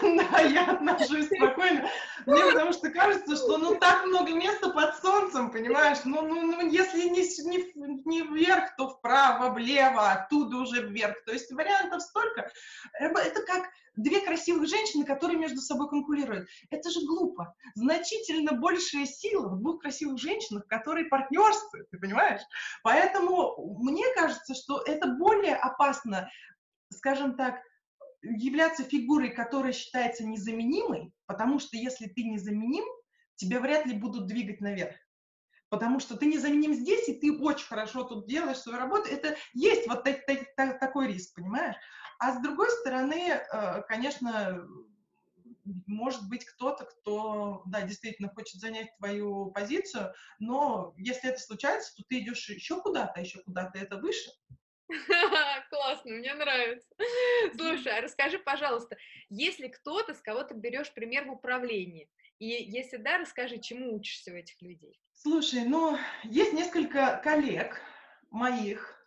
Да, я отношусь спокойно. Мне потому что кажется, что, ну, так много места под солнцем, понимаешь? Ну, ну, ну если не, не, не вверх, то вправо, влево, оттуда уже вверх. То есть вариантов столько. Это как две красивых женщины, которые между собой конкурируют. Это же глупо. Значительно большая сила в двух красивых женщинах, которые партнерствуют, ты понимаешь? Поэтому мне кажется, что это более опасно, скажем так, являться фигурой, которая считается незаменимой, потому что если ты незаменим, тебя вряд ли будут двигать наверх потому что ты незаменим здесь, и ты очень хорошо тут делаешь свою работу. Это есть вот такой риск, понимаешь? А с другой стороны, э, конечно, может быть кто-то, кто, да, действительно хочет занять твою позицию, но если это случается, то ты идешь еще куда-то, еще куда-то, это выше. Классно, мне нравится. Слушай, а расскажи, пожалуйста, если кто-то, с кого ты берешь пример в управлении, и если да, расскажи, чему учишься у этих людей? Слушай, ну, есть несколько коллег моих,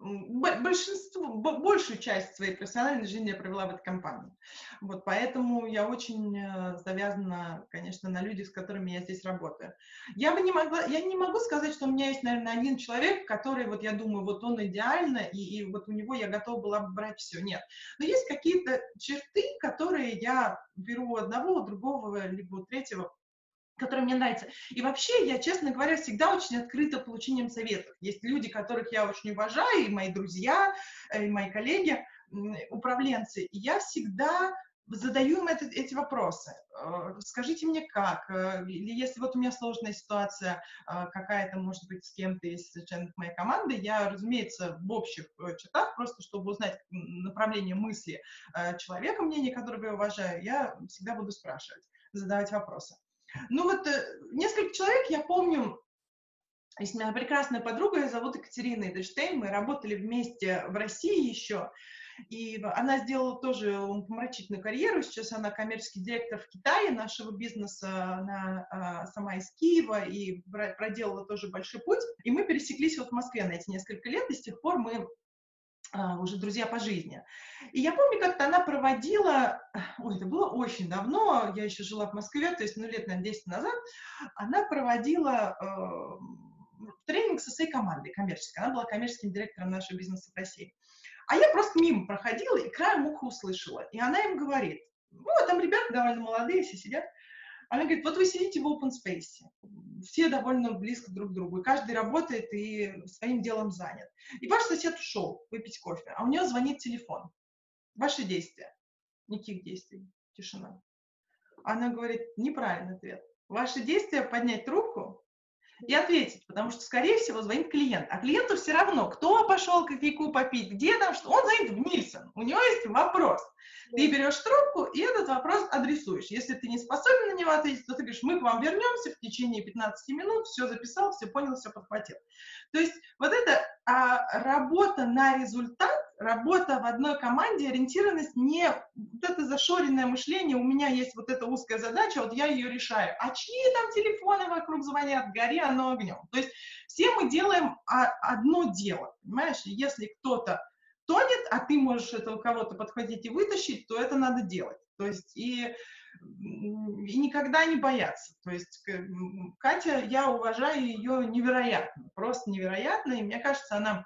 большинство, большую часть своей профессиональной жизни я провела в этой компании. Вот, поэтому я очень э, завязана, конечно, на людях, с которыми я здесь работаю. Я бы не могла, я не могу сказать, что у меня есть, наверное, один человек, который, вот я думаю, вот он идеально, и, и вот у него я готова была бы брать все. Нет. Но есть какие-то черты, которые я беру у одного, у другого, либо у третьего который мне нравится. И вообще, я, честно говоря, всегда очень открыта получением советов. Есть люди, которых я очень уважаю, и мои друзья, э, и мои коллеги, управленцы. И я всегда задаю им это, эти вопросы. Э, скажите мне как, э, или если вот у меня сложная ситуация какая-то, может быть, с кем-то из членов моей команды, я, разумеется, в общих чертах, просто чтобы узнать направление мысли человека, мнение которого я уважаю, я всегда буду спрашивать, задавать вопросы. Ну вот э, несколько человек, я помню, есть моя прекрасная подруга, ее зовут Екатерина Эдельштейн, мы работали вместе в России еще, и она сделала тоже помрачительную карьеру, сейчас она коммерческий директор в Китае нашего бизнеса, она а, сама из Киева и проделала тоже большой путь, и мы пересеклись вот в Москве на эти несколько лет, и с тех пор мы уже друзья по жизни. И я помню, как-то она проводила, ой, это было очень давно, я еще жила в Москве, то есть, ну, лет, наверное, 10 назад, она проводила э, тренинг со своей командой коммерческой. Она была коммерческим директором нашего бизнеса в России. А я просто мимо проходила и краем уха услышала. И она им говорит, ну, там ребята довольно молодые, все сидят, она говорит, вот вы сидите в open space, все довольно близко друг к другу, и каждый работает и своим делом занят. И ваш сосед ушел выпить кофе, а у него звонит телефон. Ваши действия. Никаких действий. Тишина. Она говорит, неправильный ответ. Ваши действия поднять трубку и ответить, потому что, скорее всего, звонит клиент. А клиенту все равно, кто пошел кофейку попить, где там, что. Он звонит в Нильсон, у него есть вопрос. Ты берешь трубку и этот вопрос адресуешь. Если ты не способен на него ответить, то ты говоришь, мы к вам вернемся в течение 15 минут, все записал, все понял, все подхватил. То есть вот эта а, работа на результат, работа в одной команде, ориентированность не вот это зашоренное мышление, у меня есть вот эта узкая задача, вот я ее решаю. А чьи там телефоны вокруг звонят, гори оно огнем. То есть все мы делаем одно дело, понимаешь? Если кто-то тонет, а ты можешь этого кого-то подхватить и вытащить, то это надо делать. То есть и, и никогда не бояться. То есть Катя, я уважаю ее невероятно, просто невероятно, и мне кажется, она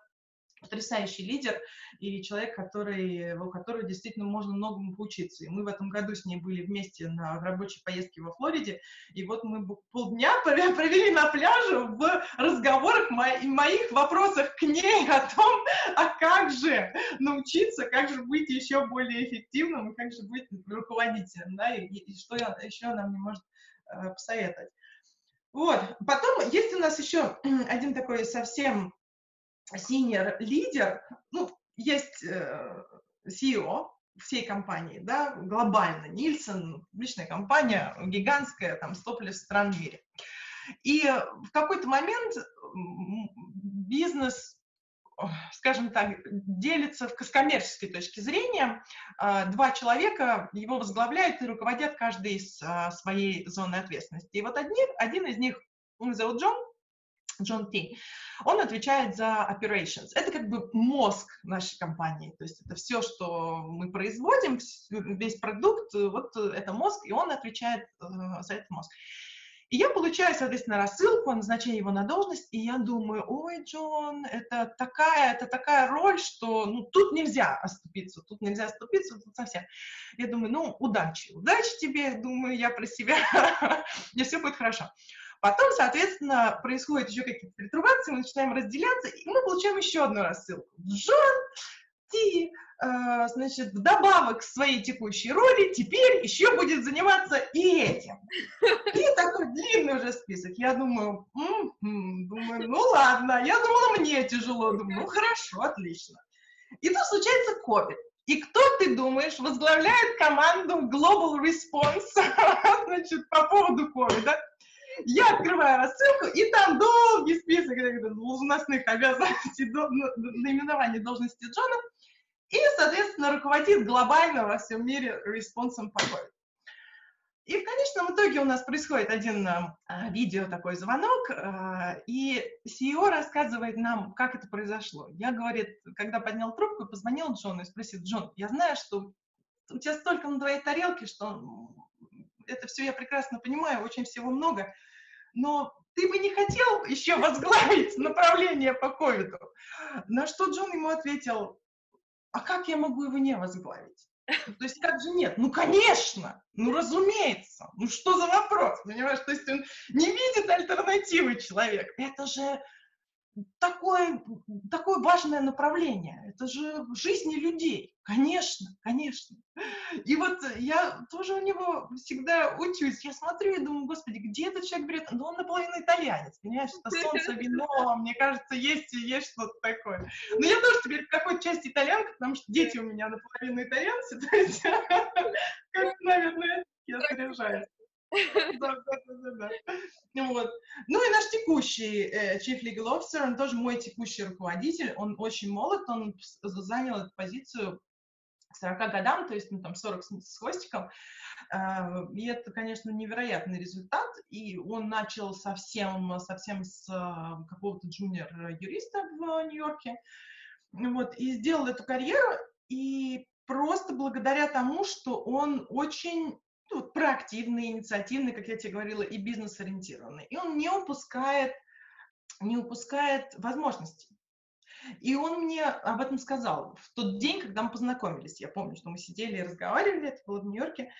потрясающий лидер и человек, который, у которого действительно можно многому поучиться. И мы в этом году с ней были вместе на рабочей поездке во Флориде, и вот мы полдня провели на пляже в разговорах, моих вопросах к ней о том, а как же научиться, как же быть еще более эффективным, и как же быть руководителем, да, и, и что еще она мне может э, посоветовать. Вот, потом есть у нас еще один такой совсем senior лидер, ну, есть э, CEO всей компании, да, глобально, Нильсон, публичная компания, гигантская, там, 100 плюс стран в мире. И в какой-то момент бизнес скажем так, делится с коммерческой точки зрения. А, два человека его возглавляют и руководят каждый из а, своей зоны ответственности. И вот один, один из них, зовут Джон, Джон Ти, он отвечает за operations. Это как бы мозг нашей компании. То есть это все, что мы производим, весь продукт, вот это мозг, и он отвечает э, за этот мозг. И я получаю, соответственно, рассылку о его на должность, и я думаю, ой, Джон, это такая, это такая роль, что ну, тут нельзя оступиться, тут нельзя оступиться, тут совсем. Я думаю, ну, удачи, удачи тебе, думаю я про себя, мне все будет хорошо. Потом, соответственно, происходят еще какие-то перетрубации, мы начинаем разделяться, и мы получаем еще одну рассылку. Джон, ты Э, значит, вдобавок к своей текущей роли теперь еще будет заниматься и этим. И такой длинный уже список. Я думаю, м-м-м", думаю, ну ладно, я думала, мне тяжело. Думаю, ну хорошо, отлично. И тут случается COVID. И кто, ты думаешь, возглавляет команду Global Response значит, по поводу COVID? Я открываю рассылку, и там долгий список должностных обязанностей, наименования должности Джона и, соответственно, руководит глобально во всем мире респонсом по COVID. И в конечном итоге у нас происходит один э, видео такой звонок, э, и CEO рассказывает нам, как это произошло. Я, говорит, когда поднял трубку, позвонил Джону и спросил, Джон, я знаю, что у тебя столько на твоей тарелке, что это все я прекрасно понимаю, очень всего много, но ты бы не хотел еще возглавить направление по ковиду? На что Джон ему ответил, а как я могу его не возглавить? То есть как же нет? Ну, конечно, ну, разумеется. Ну, что за вопрос, понимаешь? То есть он не видит альтернативы человек. Это же такое, такое важное направление. Это же жизни людей. Конечно, конечно. И вот я тоже у него всегда учусь. Я смотрю и думаю, господи, где этот человек берет? Ну, он наполовину итальянец, понимаешь? Это солнце, вино, мне кажется, есть есть что-то такое. Но я тоже теперь в какой-то части итальянка, потому что дети у меня наполовину итальянцы, то есть, как, наверное, я заряжаюсь. Вот. Ну и наш текущий э, Chief Legal Officer, он тоже мой текущий руководитель, он очень молод, он занял эту позицию к 40 годам, то есть ну, там 40 с, хвостиком. Э, и это, конечно, невероятный результат. И он начал совсем, совсем с э, какого-то джуниор-юриста в Нью-Йорке. Вот, и сделал эту карьеру, и просто благодаря тому, что он очень ну, проактивный, инициативный, как я тебе говорила, и бизнес-ориентированный. И он не упускает, не упускает возможностей. И он мне об этом сказал в тот день, когда мы познакомились. Я помню, что мы сидели и разговаривали, это было в Нью-Йорке.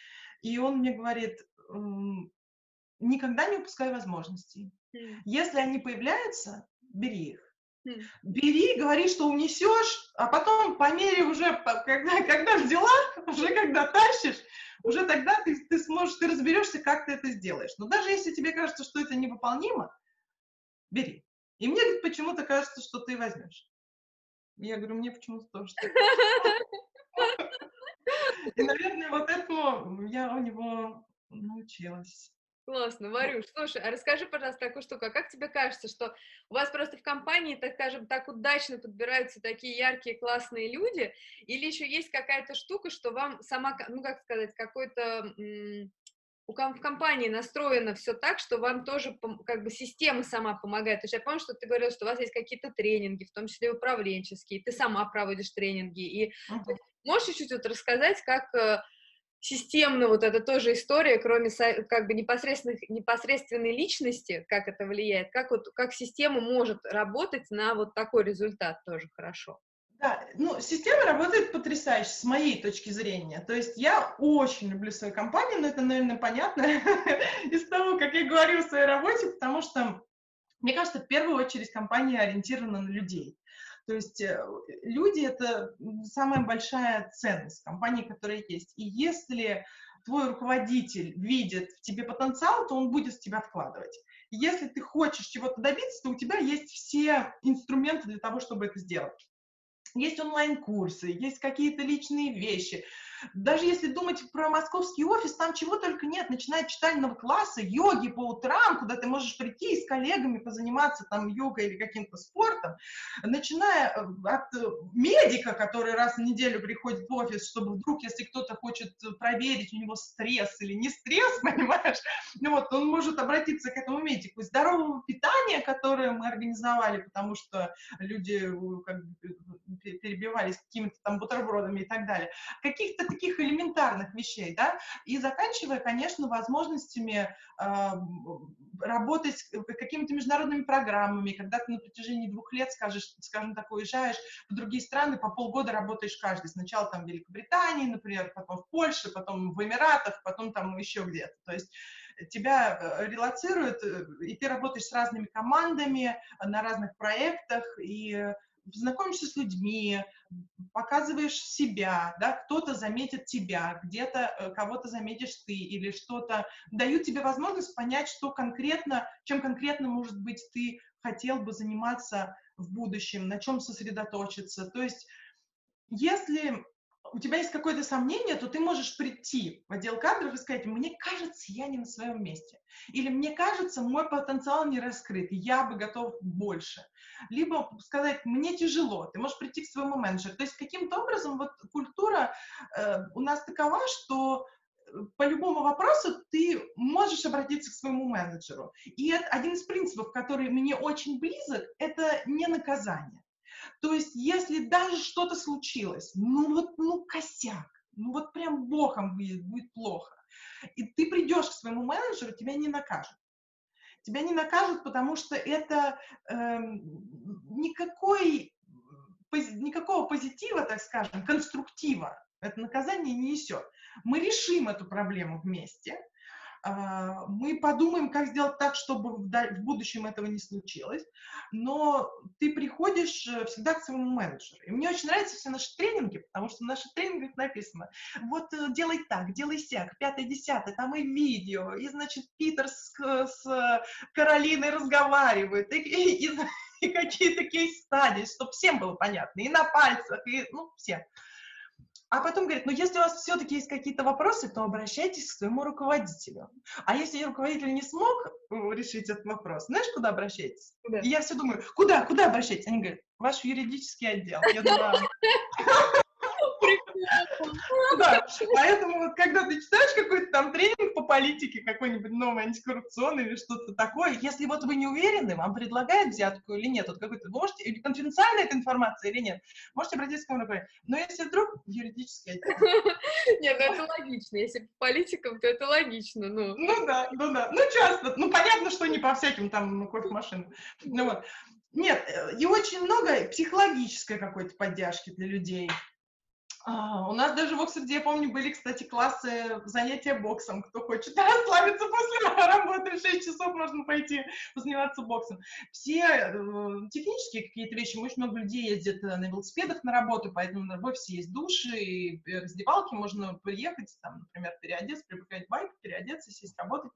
И он мне говорит, никогда не упускай возможностей. Если они появляются, бери их. Бери, говори, что унесешь, а потом по мере уже, когда, когда в делах, уже когда тащишь, уже тогда ты, ты сможешь, ты разберешься, как ты это сделаешь. Но даже если тебе кажется, что это невыполнимо, бери. И мне почему-то кажется, что ты возьмешь. Я говорю, мне почему-то тоже. И, наверное, вот этому я у него научилась. Классно, Варюш. Слушай, а расскажи, пожалуйста, такую штуку. А как тебе кажется, что у вас просто в компании, так скажем, так удачно подбираются такие яркие, классные люди, или еще есть какая-то штука, что вам сама, ну, как сказать, какой-то у в компании настроено все так, что вам тоже как бы система сама помогает. То есть я помню, что ты говорил, что у вас есть какие-то тренинги, в том числе управленческие, ты сама проводишь тренинги. И uh-huh. можешь чуть-чуть вот рассказать, как э, системно вот это тоже история, кроме как бы непосредственных, непосредственной личности, как это влияет, как вот как система может работать на вот такой результат тоже хорошо. Да, ну, система работает потрясающе с моей точки зрения. То есть я очень люблю свою компанию, но это, наверное, понятно из того, как я говорю в своей работе, потому что, мне кажется, в первую очередь компания ориентирована на людей. То есть э, люди — это самая большая ценность компании, которая есть. И если твой руководитель видит в тебе потенциал, то он будет с тебя вкладывать. Если ты хочешь чего-то добиться, то у тебя есть все инструменты для того, чтобы это сделать. Есть онлайн-курсы, есть какие-то личные вещи, даже если думать про московский офис, там чего только нет, начиная от читального класса, йоги по утрам, куда ты можешь прийти и с коллегами позаниматься там йогой или каким-то спортом, начиная э, от э, медика, который раз в неделю приходит в офис, чтобы вдруг, если кто-то хочет проверить, у него стресс или не стресс, понимаешь, ну вот, он может обратиться к этому медику. Здорового питания, которое мы организовали, потому что люди э, как бы перебивались какими-то там бутербродами и так далее. Каких-то таких элементарных вещей, да, и заканчивая, конечно, возможностями э, работать какими-то международными программами, когда ты на протяжении двух лет, скажешь, скажем так, уезжаешь в другие страны, по полгода работаешь каждый. Сначала там в Великобритании, например, потом в Польше, потом в Эмиратах, потом там еще где-то. То есть тебя э, релацируют, э, и ты работаешь с разными командами на разных проектах, и знакомишься с людьми, показываешь себя, да, кто-то заметит тебя, где-то э, кого-то заметишь ты или что-то, дают тебе возможность понять, что конкретно, чем конкретно, может быть, ты хотел бы заниматься в будущем, на чем сосредоточиться. То есть, если у тебя есть какое-то сомнение, то ты можешь прийти в отдел кадров и сказать, мне кажется, я не на своем месте. Или мне кажется, мой потенциал не раскрыт, я бы готов больше. Либо сказать, мне тяжело, ты можешь прийти к своему менеджеру. То есть каким-то образом вот культура э, у нас такова, что э, по любому вопросу ты можешь обратиться к своему менеджеру. И это один из принципов, который мне очень близок, это не наказание. То есть, если даже что-то случилось, ну вот, ну косяк, ну вот прям боком будет, будет плохо, и ты придешь к своему менеджеру, тебя не накажут. Тебя не накажут, потому что это э, никакой, никакого позитива, так скажем, конструктива это наказание не несет. Мы решим эту проблему вместе, мы подумаем, как сделать так, чтобы в будущем этого не случилось, но ты приходишь э, всегда к своему менеджеру. И мне очень нравятся все наши тренинги, потому что в наших тренингах написано, вот э, делай так, делай сяк, пятое, десятое, там и видео, и, значит, Питер с, с Каролиной разговаривает, и, и, и, и какие-то кейс-стадии, чтобы всем было понятно, и на пальцах, и, ну, всем. А потом говорит, ну если у вас все-таки есть какие-то вопросы, то обращайтесь к своему руководителю. А если руководитель не смог э, решить этот вопрос, знаешь, куда обращайтесь? Куда? И я все думаю, куда, куда обращайтесь? Они говорят, ваш юридический отдел. Я думаю, Да, поэтому вот когда ты читаешь какой-то там тренинг по политике, какой-нибудь новый антикоррупционный или что-то такое, если вот вы не уверены, вам предлагают взятку или нет, вот какой-то, можете, или конфиденциальная эта информация или нет, можете обратиться к кому Но если вдруг юридически отдел. Нет, ну это логично, если по политикам, то это логично, ну. Ну да, ну да, ну часто, ну понятно, что не по всяким там кофемашинам, ну вот. Нет, э, и очень много психологической какой-то поддержки для людей. А, у нас даже в Оксфорде, я помню, были, кстати, классы занятия боксом. Кто хочет расслабиться после работы, в 6 часов можно пойти заниматься боксом. Все э, технические какие-то вещи, очень много людей ездят э, на велосипедах на работу, поэтому в офисе есть души и раздевалки, можно приехать, там, например, переодеться, припарковать байк, переодеться, сесть работать.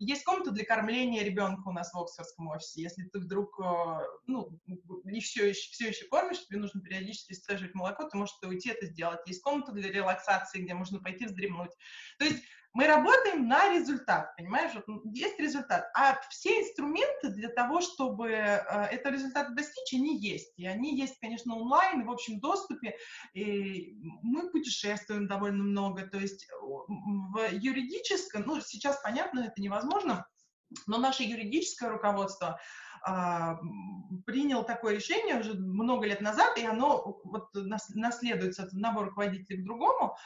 Есть комната для кормления ребенка у нас в Оксфордском офисе. Если ты вдруг, э, ну, не все еще, все еще кормишь, тебе нужно периодически сцеживать молоко, ты можешь уйти это сделать. Есть комната для релаксации, где можно пойти вздремнуть. То есть мы работаем на результат, понимаешь? Вот есть результат. А все инструменты для того, чтобы э, этот результат достичь, они есть. И они есть, конечно, онлайн, в общем доступе. И мы путешествуем довольно много. То есть в юридическом, ну, сейчас, понятно, это невозможно, но наше юридическое руководство а, принял такое решение уже много лет назад, и оно вот наследуется от одного руководителя к другому,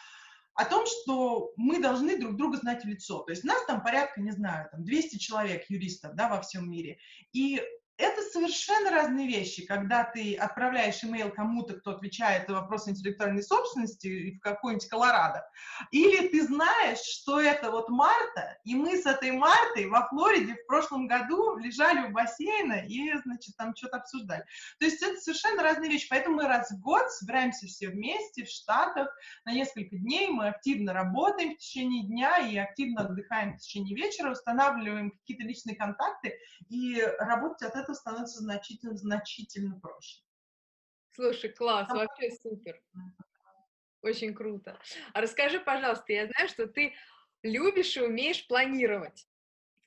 о том, что мы должны друг друга знать в лицо. То есть нас там порядка, не знаю, там 200 человек, юристов, да, во всем мире. И это совершенно разные вещи, когда ты отправляешь имейл кому-то, кто отвечает на вопросы интеллектуальной собственности в какой-нибудь Колорадо, или ты знаешь, что это вот Марта, и мы с этой Мартой во Флориде в прошлом году лежали у бассейна и, значит, там что-то обсуждали. То есть это совершенно разные вещи, поэтому мы раз в год собираемся все вместе в Штатах на несколько дней, мы активно работаем в течение дня и активно отдыхаем в течение вечера, устанавливаем какие-то личные контакты, и работать от этого становится значительно, значительно проще. Слушай, класс, вообще супер. Очень круто. А расскажи, пожалуйста, я знаю, что ты любишь и умеешь планировать.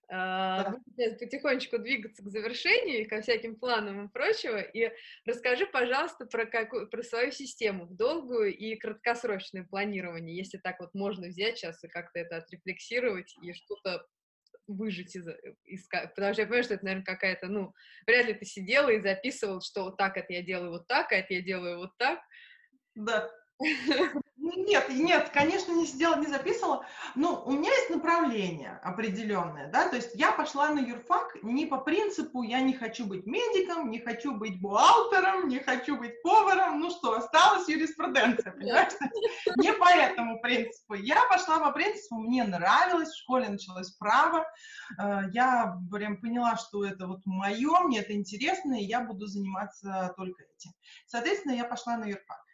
Да. Будем потихонечку двигаться к завершению, ко всяким планам и прочего. И расскажи, пожалуйста, про, какую, про свою систему в долгую и краткосрочное планирование, если так вот можно взять сейчас и как-то это отрефлексировать и что-то выжить из, э, из... Потому что я понимаю, что это, наверное, какая-то, ну, вряд ли ты сидела и записывал, что вот так это я делаю вот так, а это я делаю вот так. Да. Нет, нет, конечно, не сидела, не записывала. Но у меня есть направление определенное, да, то есть я пошла на юрфак не по принципу «я не хочу быть медиком, не хочу быть бухгалтером, не хочу быть поваром», ну что, осталась юриспруденция, понимаешь? Не по этому принципу. Я пошла по принципу «мне нравилось, в школе началось право, э, я прям поняла, что это вот мое, мне это интересно, и я буду заниматься только этим». Соответственно, я пошла на юрфак.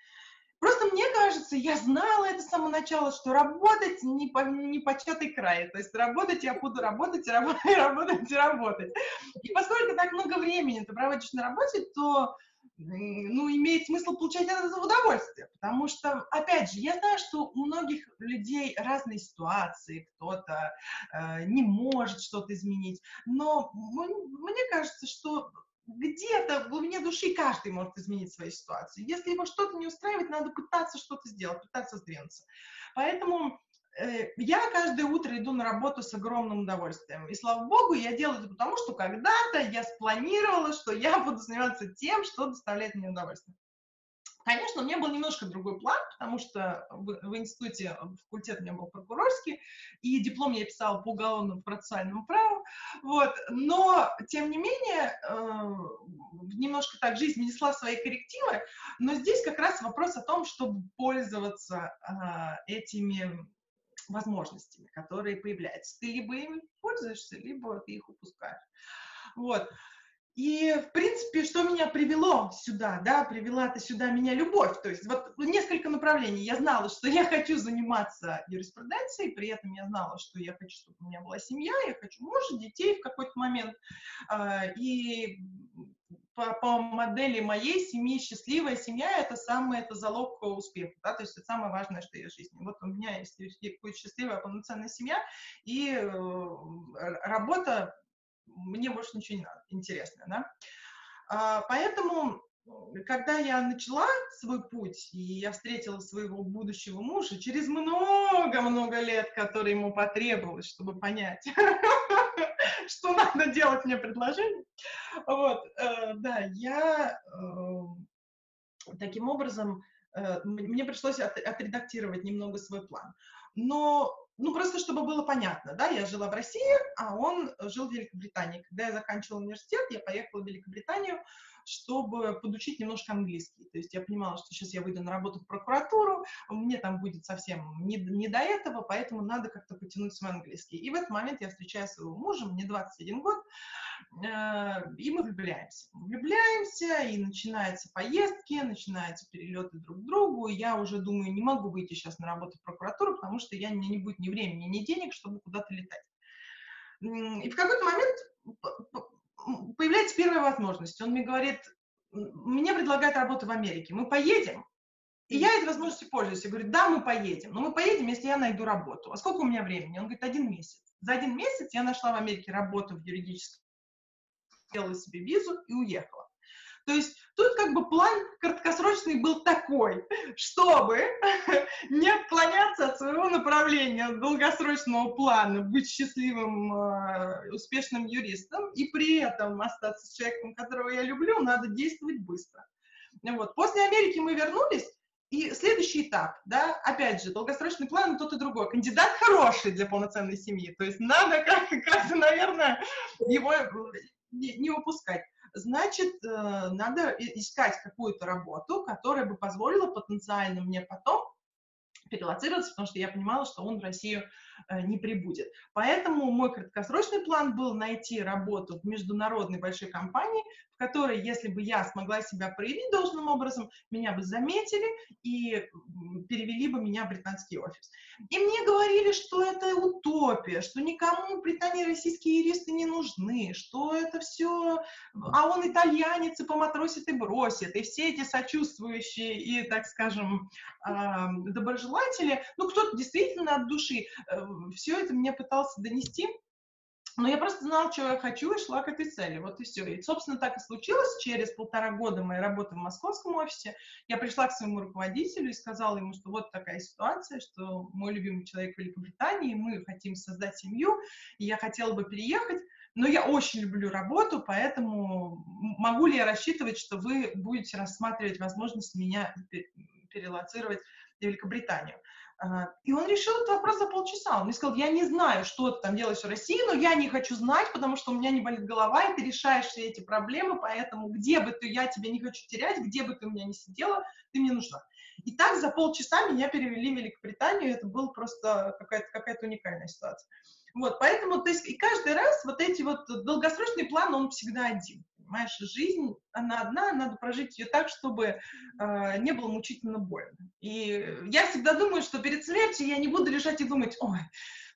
Просто мне кажется, я знала это с самого начала, что работать не, по, не початый край. То есть работать я буду работать, и работать, и работать, и работать. И поскольку так много времени ты проводишь на работе, то ну, имеет смысл получать от этого удовольствие, потому что, опять же, я знаю, что у многих людей разные ситуации, кто-то э, не может что-то изменить, но мне кажется, что где-то в глубине души каждый может изменить свою ситуацию. Если его что-то не устраивает, надо пытаться что-то сделать, пытаться сдвинуться. Поэтому э, я каждое утро иду на работу с огромным удовольствием. И слава богу, я делаю это потому, что когда-то я спланировала, что я буду заниматься тем, что доставляет мне удовольствие. Конечно, у меня был немножко другой план, потому что в, в институте, в факультете у меня был прокурорский, и диплом я писала по уголовному процессуальному праву, вот, но, тем не менее, э, немножко так жизнь внесла свои коррективы, но здесь как раз вопрос о том, чтобы пользоваться э, этими возможностями, которые появляются. Ты либо ими пользуешься, либо ты их упускаешь. Вот. И, в принципе, что меня привело сюда, да, привела-то сюда меня любовь, то есть вот несколько направлений. Я знала, что я хочу заниматься юриспруденцией, при этом я знала, что я хочу, чтобы у меня была семья, я хочу мужа, детей в какой-то момент, а, и по, по модели моей семьи счастливая семья – это самый, это залог успеха, да, то есть это самое важное, что есть в жизни. Вот у меня есть будет счастливая полноценная семья, и э, работа мне больше ничего не надо, интересное, да. А, поэтому, когда я начала свой путь, и я встретила своего будущего мужа, через много-много лет, которые ему потребовалось, чтобы понять, что надо делать мне предложение, вот, э, да, я э, таким образом, э, мне пришлось отредактировать немного свой план. Но ну, просто чтобы было понятно, да, я жила в России, а он жил в Великобритании. Когда я заканчивала университет, я поехала в Великобританию, чтобы подучить немножко английский. То есть я понимала, что сейчас я выйду на работу в прокуратуру, мне там будет совсем не, не до этого, поэтому надо как-то потянуть свой английский. И в этот момент я встречаю своего мужа, мне 21 год, э, и мы влюбляемся. Влюбляемся, и начинаются поездки, начинаются перелеты друг к другу, и я уже думаю, не могу выйти сейчас на работу в прокуратуру, потому что я, меня не будет ни времени, ни денег, чтобы куда-то летать. И в какой-то момент появляется первая возможность. Он мне говорит, мне предлагают работу в Америке, мы поедем? И я этой возможностью пользуюсь. Я говорю, да, мы поедем. Но мы поедем, если я найду работу. А сколько у меня времени? Он говорит, один месяц. За один месяц я нашла в Америке работу в юридическом, сделала себе визу и уехала. То есть тут как бы план краткосрочный был такой, чтобы не отклоняться от своего направления, от долгосрочного плана, быть счастливым, э, успешным юристом, и при этом остаться с человеком, которого я люблю, надо действовать быстро. Вот. После Америки мы вернулись, и следующий этап, да, опять же, долгосрочный план тот и другой. Кандидат хороший для полноценной семьи, то есть надо как-то, как наверное, его не, не упускать. Значит, э, надо искать какую-то работу, которая бы позволила потенциально мне потом перелоцироваться, потому что я понимала, что он в Россию Э, не прибудет. Поэтому мой краткосрочный план был найти работу в международной большой компании, в которой, если бы я смогла себя проявить должным образом, меня бы заметили и перевели бы меня в британский офис. И мне говорили, что это утопия, что никому Британии российские юристы не нужны, что это все, а он итальянец и поматросит и бросит, и все эти сочувствующие и, так скажем, доброжелатели, ну, кто-то действительно от души э, все это мне пытался донести, но я просто знала, что я хочу, и шла к этой цели. Вот и все. И, собственно, так и случилось. Через полтора года моей работы в московском офисе я пришла к своему руководителю и сказала ему, что вот такая ситуация, что мой любимый человек в Великобритании, мы хотим создать семью, и я хотела бы переехать, но я очень люблю работу, поэтому могу ли я рассчитывать, что вы будете рассматривать возможность меня перелоцировать в Великобританию? И он решил этот вопрос за полчаса. Он мне сказал, я не знаю, что ты там делаешь в России, но я не хочу знать, потому что у меня не болит голова, и ты решаешь все эти проблемы, поэтому где бы ты, я тебя не хочу терять, где бы ты у меня не сидела, ты мне нужна. И так за полчаса меня перевели в Великобританию, это была просто какая-то какая уникальная ситуация. Вот, поэтому, то есть, и каждый раз вот эти вот долгосрочные планы, он всегда один понимаешь, жизнь, она одна, надо прожить ее так, чтобы э, не было мучительно больно. И я всегда думаю, что перед смертью я не буду лежать и думать, ой,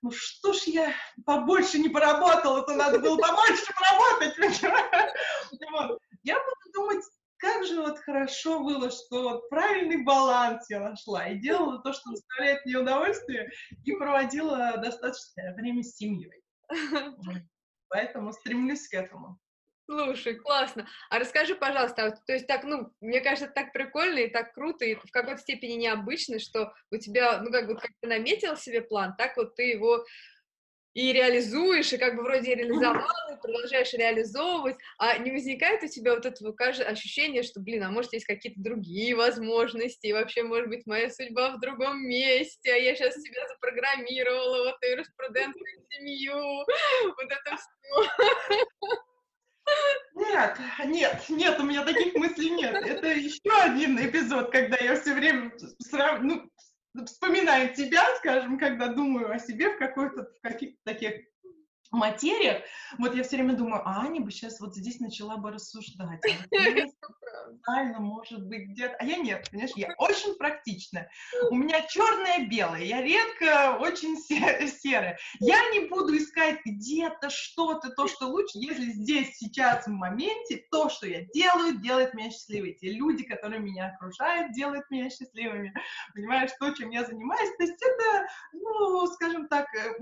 ну что ж я побольше не поработала, это надо было побольше поработать. Я буду думать, как же вот хорошо было, что вот правильный баланс я нашла и делала то, что доставляет мне удовольствие, и проводила достаточное время с семьей. Поэтому стремлюсь к этому. Слушай, классно. А расскажи, пожалуйста, а то есть так, ну, мне кажется, так прикольно и так круто, и в какой-то степени необычно, что у тебя, ну, как бы, как ты наметил себе план, так вот ты его и реализуешь, и как бы вроде реализовал, и продолжаешь реализовывать, а не возникает у тебя вот этого ощущение, что, блин, а может, есть какие-то другие возможности, и вообще, может быть, моя судьба в другом месте, а я сейчас себя запрограммировала, вот юриспруденцию, семью, вот это все. Нет, нет, нет, у меня таких мыслей нет. Это еще один эпизод, когда я все время срав... ну, вспоминаю тебя, скажем, когда думаю о себе в какой-то в каких-то таких материях, вот я все время думаю, а Аня бы сейчас вот здесь начала бы рассуждать. Правильно, может быть, где-то. А я нет, понимаешь, я очень практичная. У меня черное-белое, я редко очень серая. Я не буду искать где-то что-то, то, что лучше, если здесь, сейчас, в моменте, то, что я делаю, делает меня счастливой. Те люди, которые меня окружают, делают меня счастливыми. Понимаешь, то, чем я занимаюсь. То есть это, ну, скажем так, э,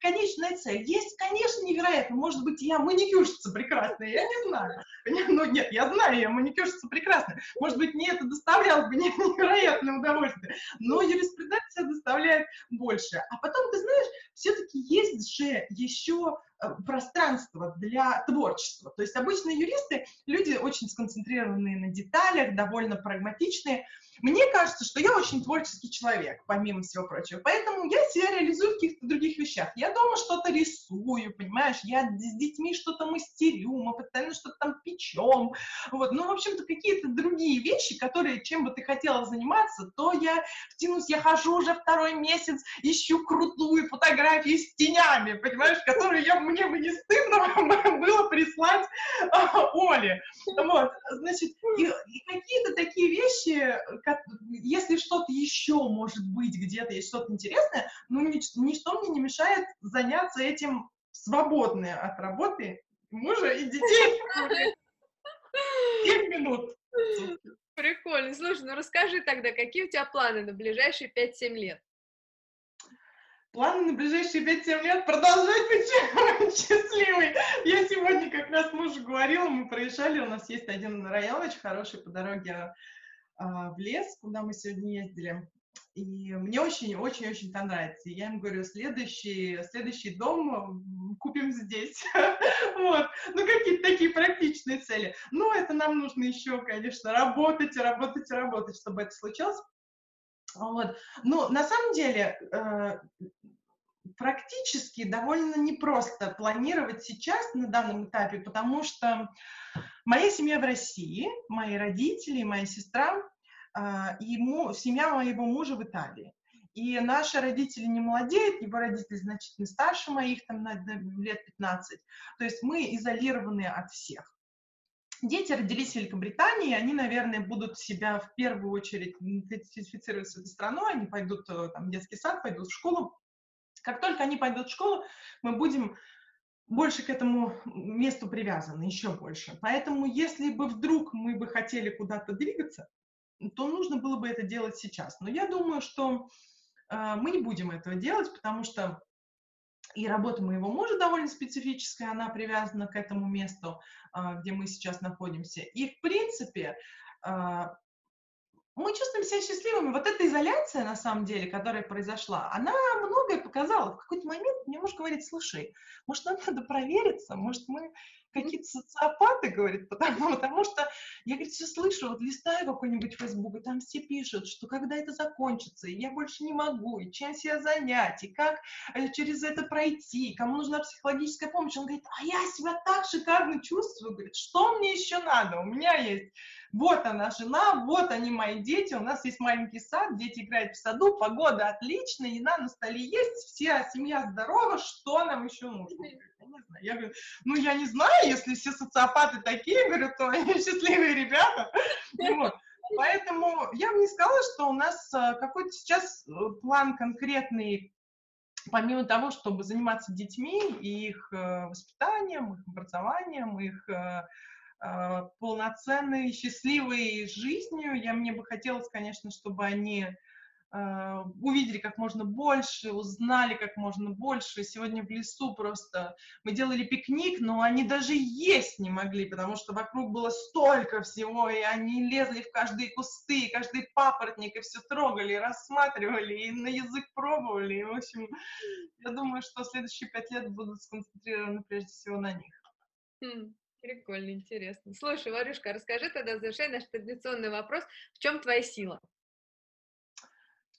конечная цель. Есть есть, конечно, невероятно. Может быть, я маникюрщица прекрасная, я не знаю. Ну, нет, я знаю, я маникюрщица прекрасная. Может быть, мне это доставляло бы невероятное удовольствие. Но юриспруденция доставляет больше. А потом, ты знаешь, все-таки есть же еще э, пространство для творчества. То есть обычно юристы, люди очень сконцентрированные на деталях, довольно прагматичные, мне кажется, что я очень творческий человек, помимо всего прочего. Поэтому я себя реализую в каких-то других вещах. Я дома что-то рисую, понимаешь, я с детьми что-то мастерю, мы постоянно что-то там печем. Вот. Ну, в общем-то, какие-то другие вещи, которые, чем бы ты хотела заниматься, то я втянусь, я хожу уже второй месяц, ищу крутую фотографию с тенями, понимаешь, которые я, мне бы не стыдно было прислать а, Оле. Вот, значит, и, и какие-то такие вещи, если что-то еще может быть где-то, есть что-то интересное, ну, нич- ничто мне не мешает заняться этим свободное от работы мужа и детей. 7 минут. Прикольно. Слушай, ну расскажи тогда, какие у тебя планы на ближайшие 5-7 лет? Планы на ближайшие 5-7 лет продолжать быть счастливой. Я сегодня как раз мужу говорила, мы проезжали, у нас есть один район очень хороший по дороге в лес, куда мы сегодня ездили. И мне очень-очень-очень там нравится. Я им говорю, следующий, следующий дом купим здесь. вот. Ну, какие-то такие практичные цели. Ну, это нам нужно еще, конечно, работать, работать, работать, чтобы это случилось. Вот. Ну, на самом деле, э, практически довольно непросто планировать сейчас на данном этапе, потому что Моя семья в России, мои родители, моя сестра а, и семья моего мужа в Италии. И наши родители не молодеют, его родители значительно старше моих, там, на лет 15. То есть мы изолированы от всех. Дети родились в Великобритании, они, наверное, будут себя в первую очередь идентифицировать с этой страной, они пойдут э, там, в детский сад, пойдут в школу. Как только они пойдут в школу, мы будем больше к этому месту привязаны, еще больше. Поэтому, если бы вдруг мы бы хотели куда-то двигаться, то нужно было бы это делать сейчас. Но я думаю, что э, мы не будем этого делать, потому что и работа моего мужа довольно специфическая, она привязана к этому месту, а, где мы сейчас находимся. И, в принципе, а, мы чувствуем себя счастливыми. Вот эта изоляция, на самом деле, которая произошла, она многое показала. В какой-то момент мне муж говорит, слушай, может, нам надо провериться, может, мы какие-то социопаты, говорит, потому, потому что я, говорит, все слышу, вот листаю какой-нибудь Facebook, и там все пишут, что когда это закончится, и я больше не могу, и чем себя занять, и как э, через это пройти, кому нужна психологическая помощь. Он говорит, а я себя так шикарно чувствую, говорит, что мне еще надо? У меня есть вот она жена, вот они мои дети, у нас есть маленький сад, дети играют в саду, погода отличная, еда на столе есть, вся семья здорова, что нам еще нужно? Я говорю, ну я не знаю, если все социопаты такие, говорю, то они счастливые ребята. Вот. Поэтому я бы не сказала, что у нас э, какой-то сейчас э, план конкретный, помимо того, чтобы заниматься детьми и их э, воспитанием, их образованием, их полноценной, счастливой жизнью. Я мне бы хотелось, конечно, чтобы они Э, увидели как можно больше, узнали как можно больше. Сегодня в лесу просто мы делали пикник, но они даже есть не могли, потому что вокруг было столько всего, и они лезли в каждые кусты, каждый папоротник, и все трогали, рассматривали, и на язык пробовали. И, в общем, я думаю, что следующие пять лет будут сконцентрированы прежде всего на них. Прикольно, интересно. Слушай, Варюшка, расскажи тогда, завершая наш традиционный вопрос, в чем твоя сила?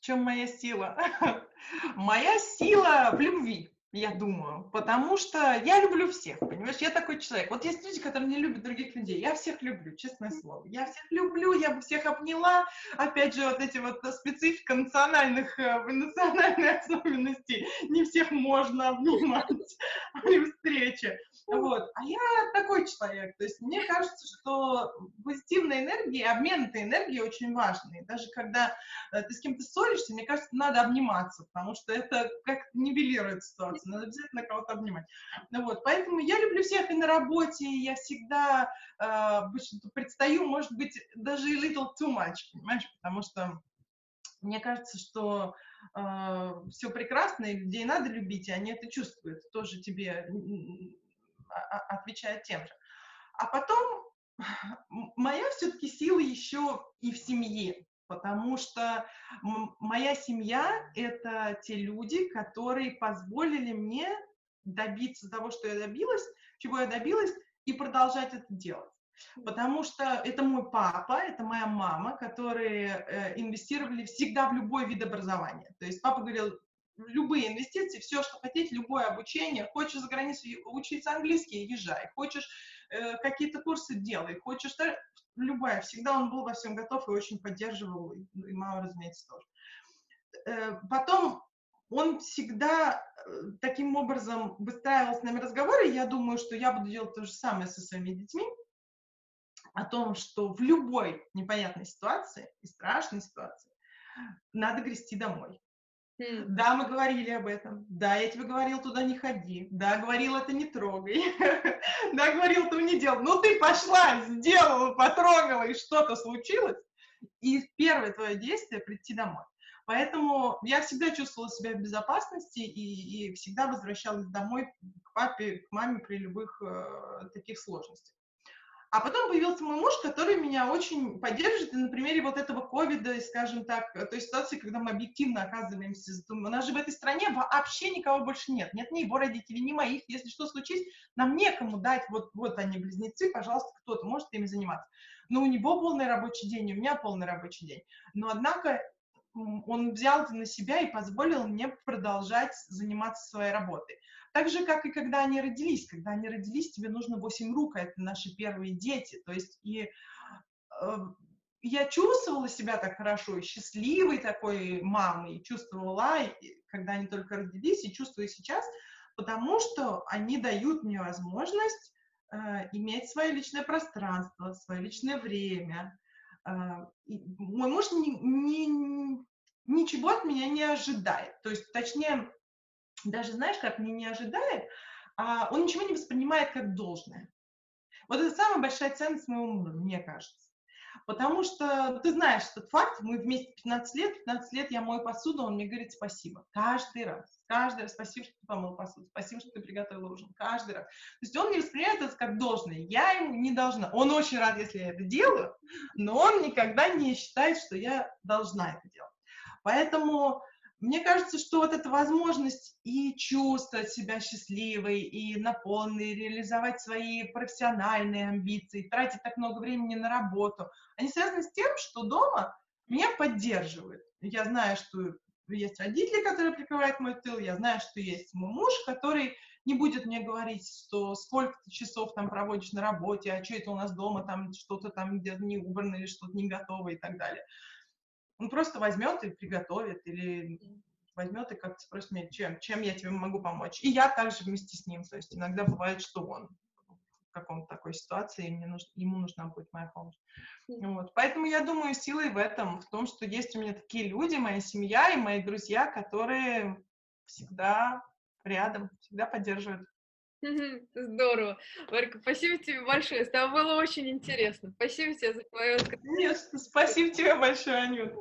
чем моя сила? Моя сила в любви, я думаю, потому что я люблю всех, понимаешь, я такой человек. Вот есть люди, которые не любят других людей, я всех люблю, честное слово. Я всех люблю, я бы всех обняла. Опять же, вот эти вот специфика национальных, э, национальных особенностей. Не всех можно обнимать при встрече. Вот. А я такой человек. То есть мне кажется, что позитивная энергия, обмен этой энергией очень важный. Даже когда э, ты с кем-то ссоришься, мне кажется, надо обниматься, потому что это как нивелирует ситуацию. Надо обязательно кого-то обнимать. Ну, вот. Поэтому я люблю всех и на работе, и я всегда э, предстаю, может быть, даже и little too much, понимаешь, потому что мне кажется, что э, все прекрасно, и людей надо любить, и они это чувствуют. Тоже тебе отвечает тем же. А потом моя все-таки сила еще и в семье, потому что моя семья — это те люди, которые позволили мне добиться того, что я добилась, чего я добилась, и продолжать это делать. Потому что это мой папа, это моя мама, которые э, инвестировали всегда в любой вид образования. То есть папа говорил, любые инвестиции, все, что хотите, любое обучение. Хочешь за границей учиться английский, езжай. Хочешь э, какие-то курсы, делай. Хочешь, любая. Всегда он был во всем готов и очень поддерживал, и, и мама, разумеется, тоже. Э, потом он всегда э, таким образом выстраивал с нами разговоры. Я думаю, что я буду делать то же самое со своими детьми о том, что в любой непонятной ситуации и страшной ситуации надо грести домой. Да, мы говорили об этом. Да, я тебе говорил, туда не ходи. Да, говорил, это не трогай. Да, говорил, этого не делал. Ну, ты пошла, сделала, потрогала, и что-то случилось. И первое твое действие — прийти домой. Поэтому я всегда чувствовала себя в безопасности и, и всегда возвращалась домой к папе, к маме при любых э, таких сложностях. А потом появился мой муж, который меня очень поддерживает, и на примере вот этого ковида, скажем так, той ситуации, когда мы объективно оказываемся, у нас же в этой стране вообще никого больше нет, нет ни его родителей, ни моих, если что случится, нам некому дать, вот, вот они близнецы, пожалуйста, кто-то может ими заниматься. Но у него полный рабочий день, у меня полный рабочий день. Но однако он взял это на себя и позволил мне продолжать заниматься своей работой. Так же, как и когда они родились. Когда они родились, тебе нужно 8 рук, а это наши первые дети. То есть и э, я чувствовала себя так хорошо, и счастливой такой мамой, чувствовала, когда они только родились, и чувствую сейчас, потому что они дают мне возможность э, иметь свое личное пространство, свое личное время. Э, мой муж не, не, ничего от меня не ожидает. То есть, точнее, даже знаешь, как мне не ожидает, а он ничего не воспринимает как должное. Вот это самая большая ценность моего мужа, мне кажется. Потому что ты знаешь этот факт, мы вместе 15 лет, 15 лет я мою посуду, он мне говорит спасибо. Каждый раз. Каждый раз. Спасибо, что ты помыл посуду. Спасибо, что ты приготовил ужин. Каждый раз. То есть он не воспринимает это как должное. Я ему не должна. Он очень рад, если я это делаю, но он никогда не считает, что я должна это делать. Поэтому мне кажется, что вот эта возможность и чувствовать себя счастливой, и наполненной, реализовать свои профессиональные амбиции, тратить так много времени на работу, они связаны с тем, что дома меня поддерживают. Я знаю, что есть родители, которые прикрывают мой тыл, я знаю, что есть мой муж, который не будет мне говорить, что сколько ты часов там проводишь на работе, а что это у нас дома, там что-то там где-то не убрано или что-то не готово и так далее. Он просто возьмет и приготовит, или возьмет и как-то спросит меня, чем, чем я тебе могу помочь. И я также вместе с ним. То есть иногда бывает, что он в каком-то такой ситуации, и мне нужно, ему нужна будет моя помощь. Вот. Поэтому я думаю, силой в этом, в том, что есть у меня такие люди, моя семья и мои друзья, которые всегда рядом, всегда поддерживают. Здорово. Варька, спасибо тебе большое. С тобой было очень интересно. Спасибо тебе за твое Конечно, спасибо тебе большое, Анют.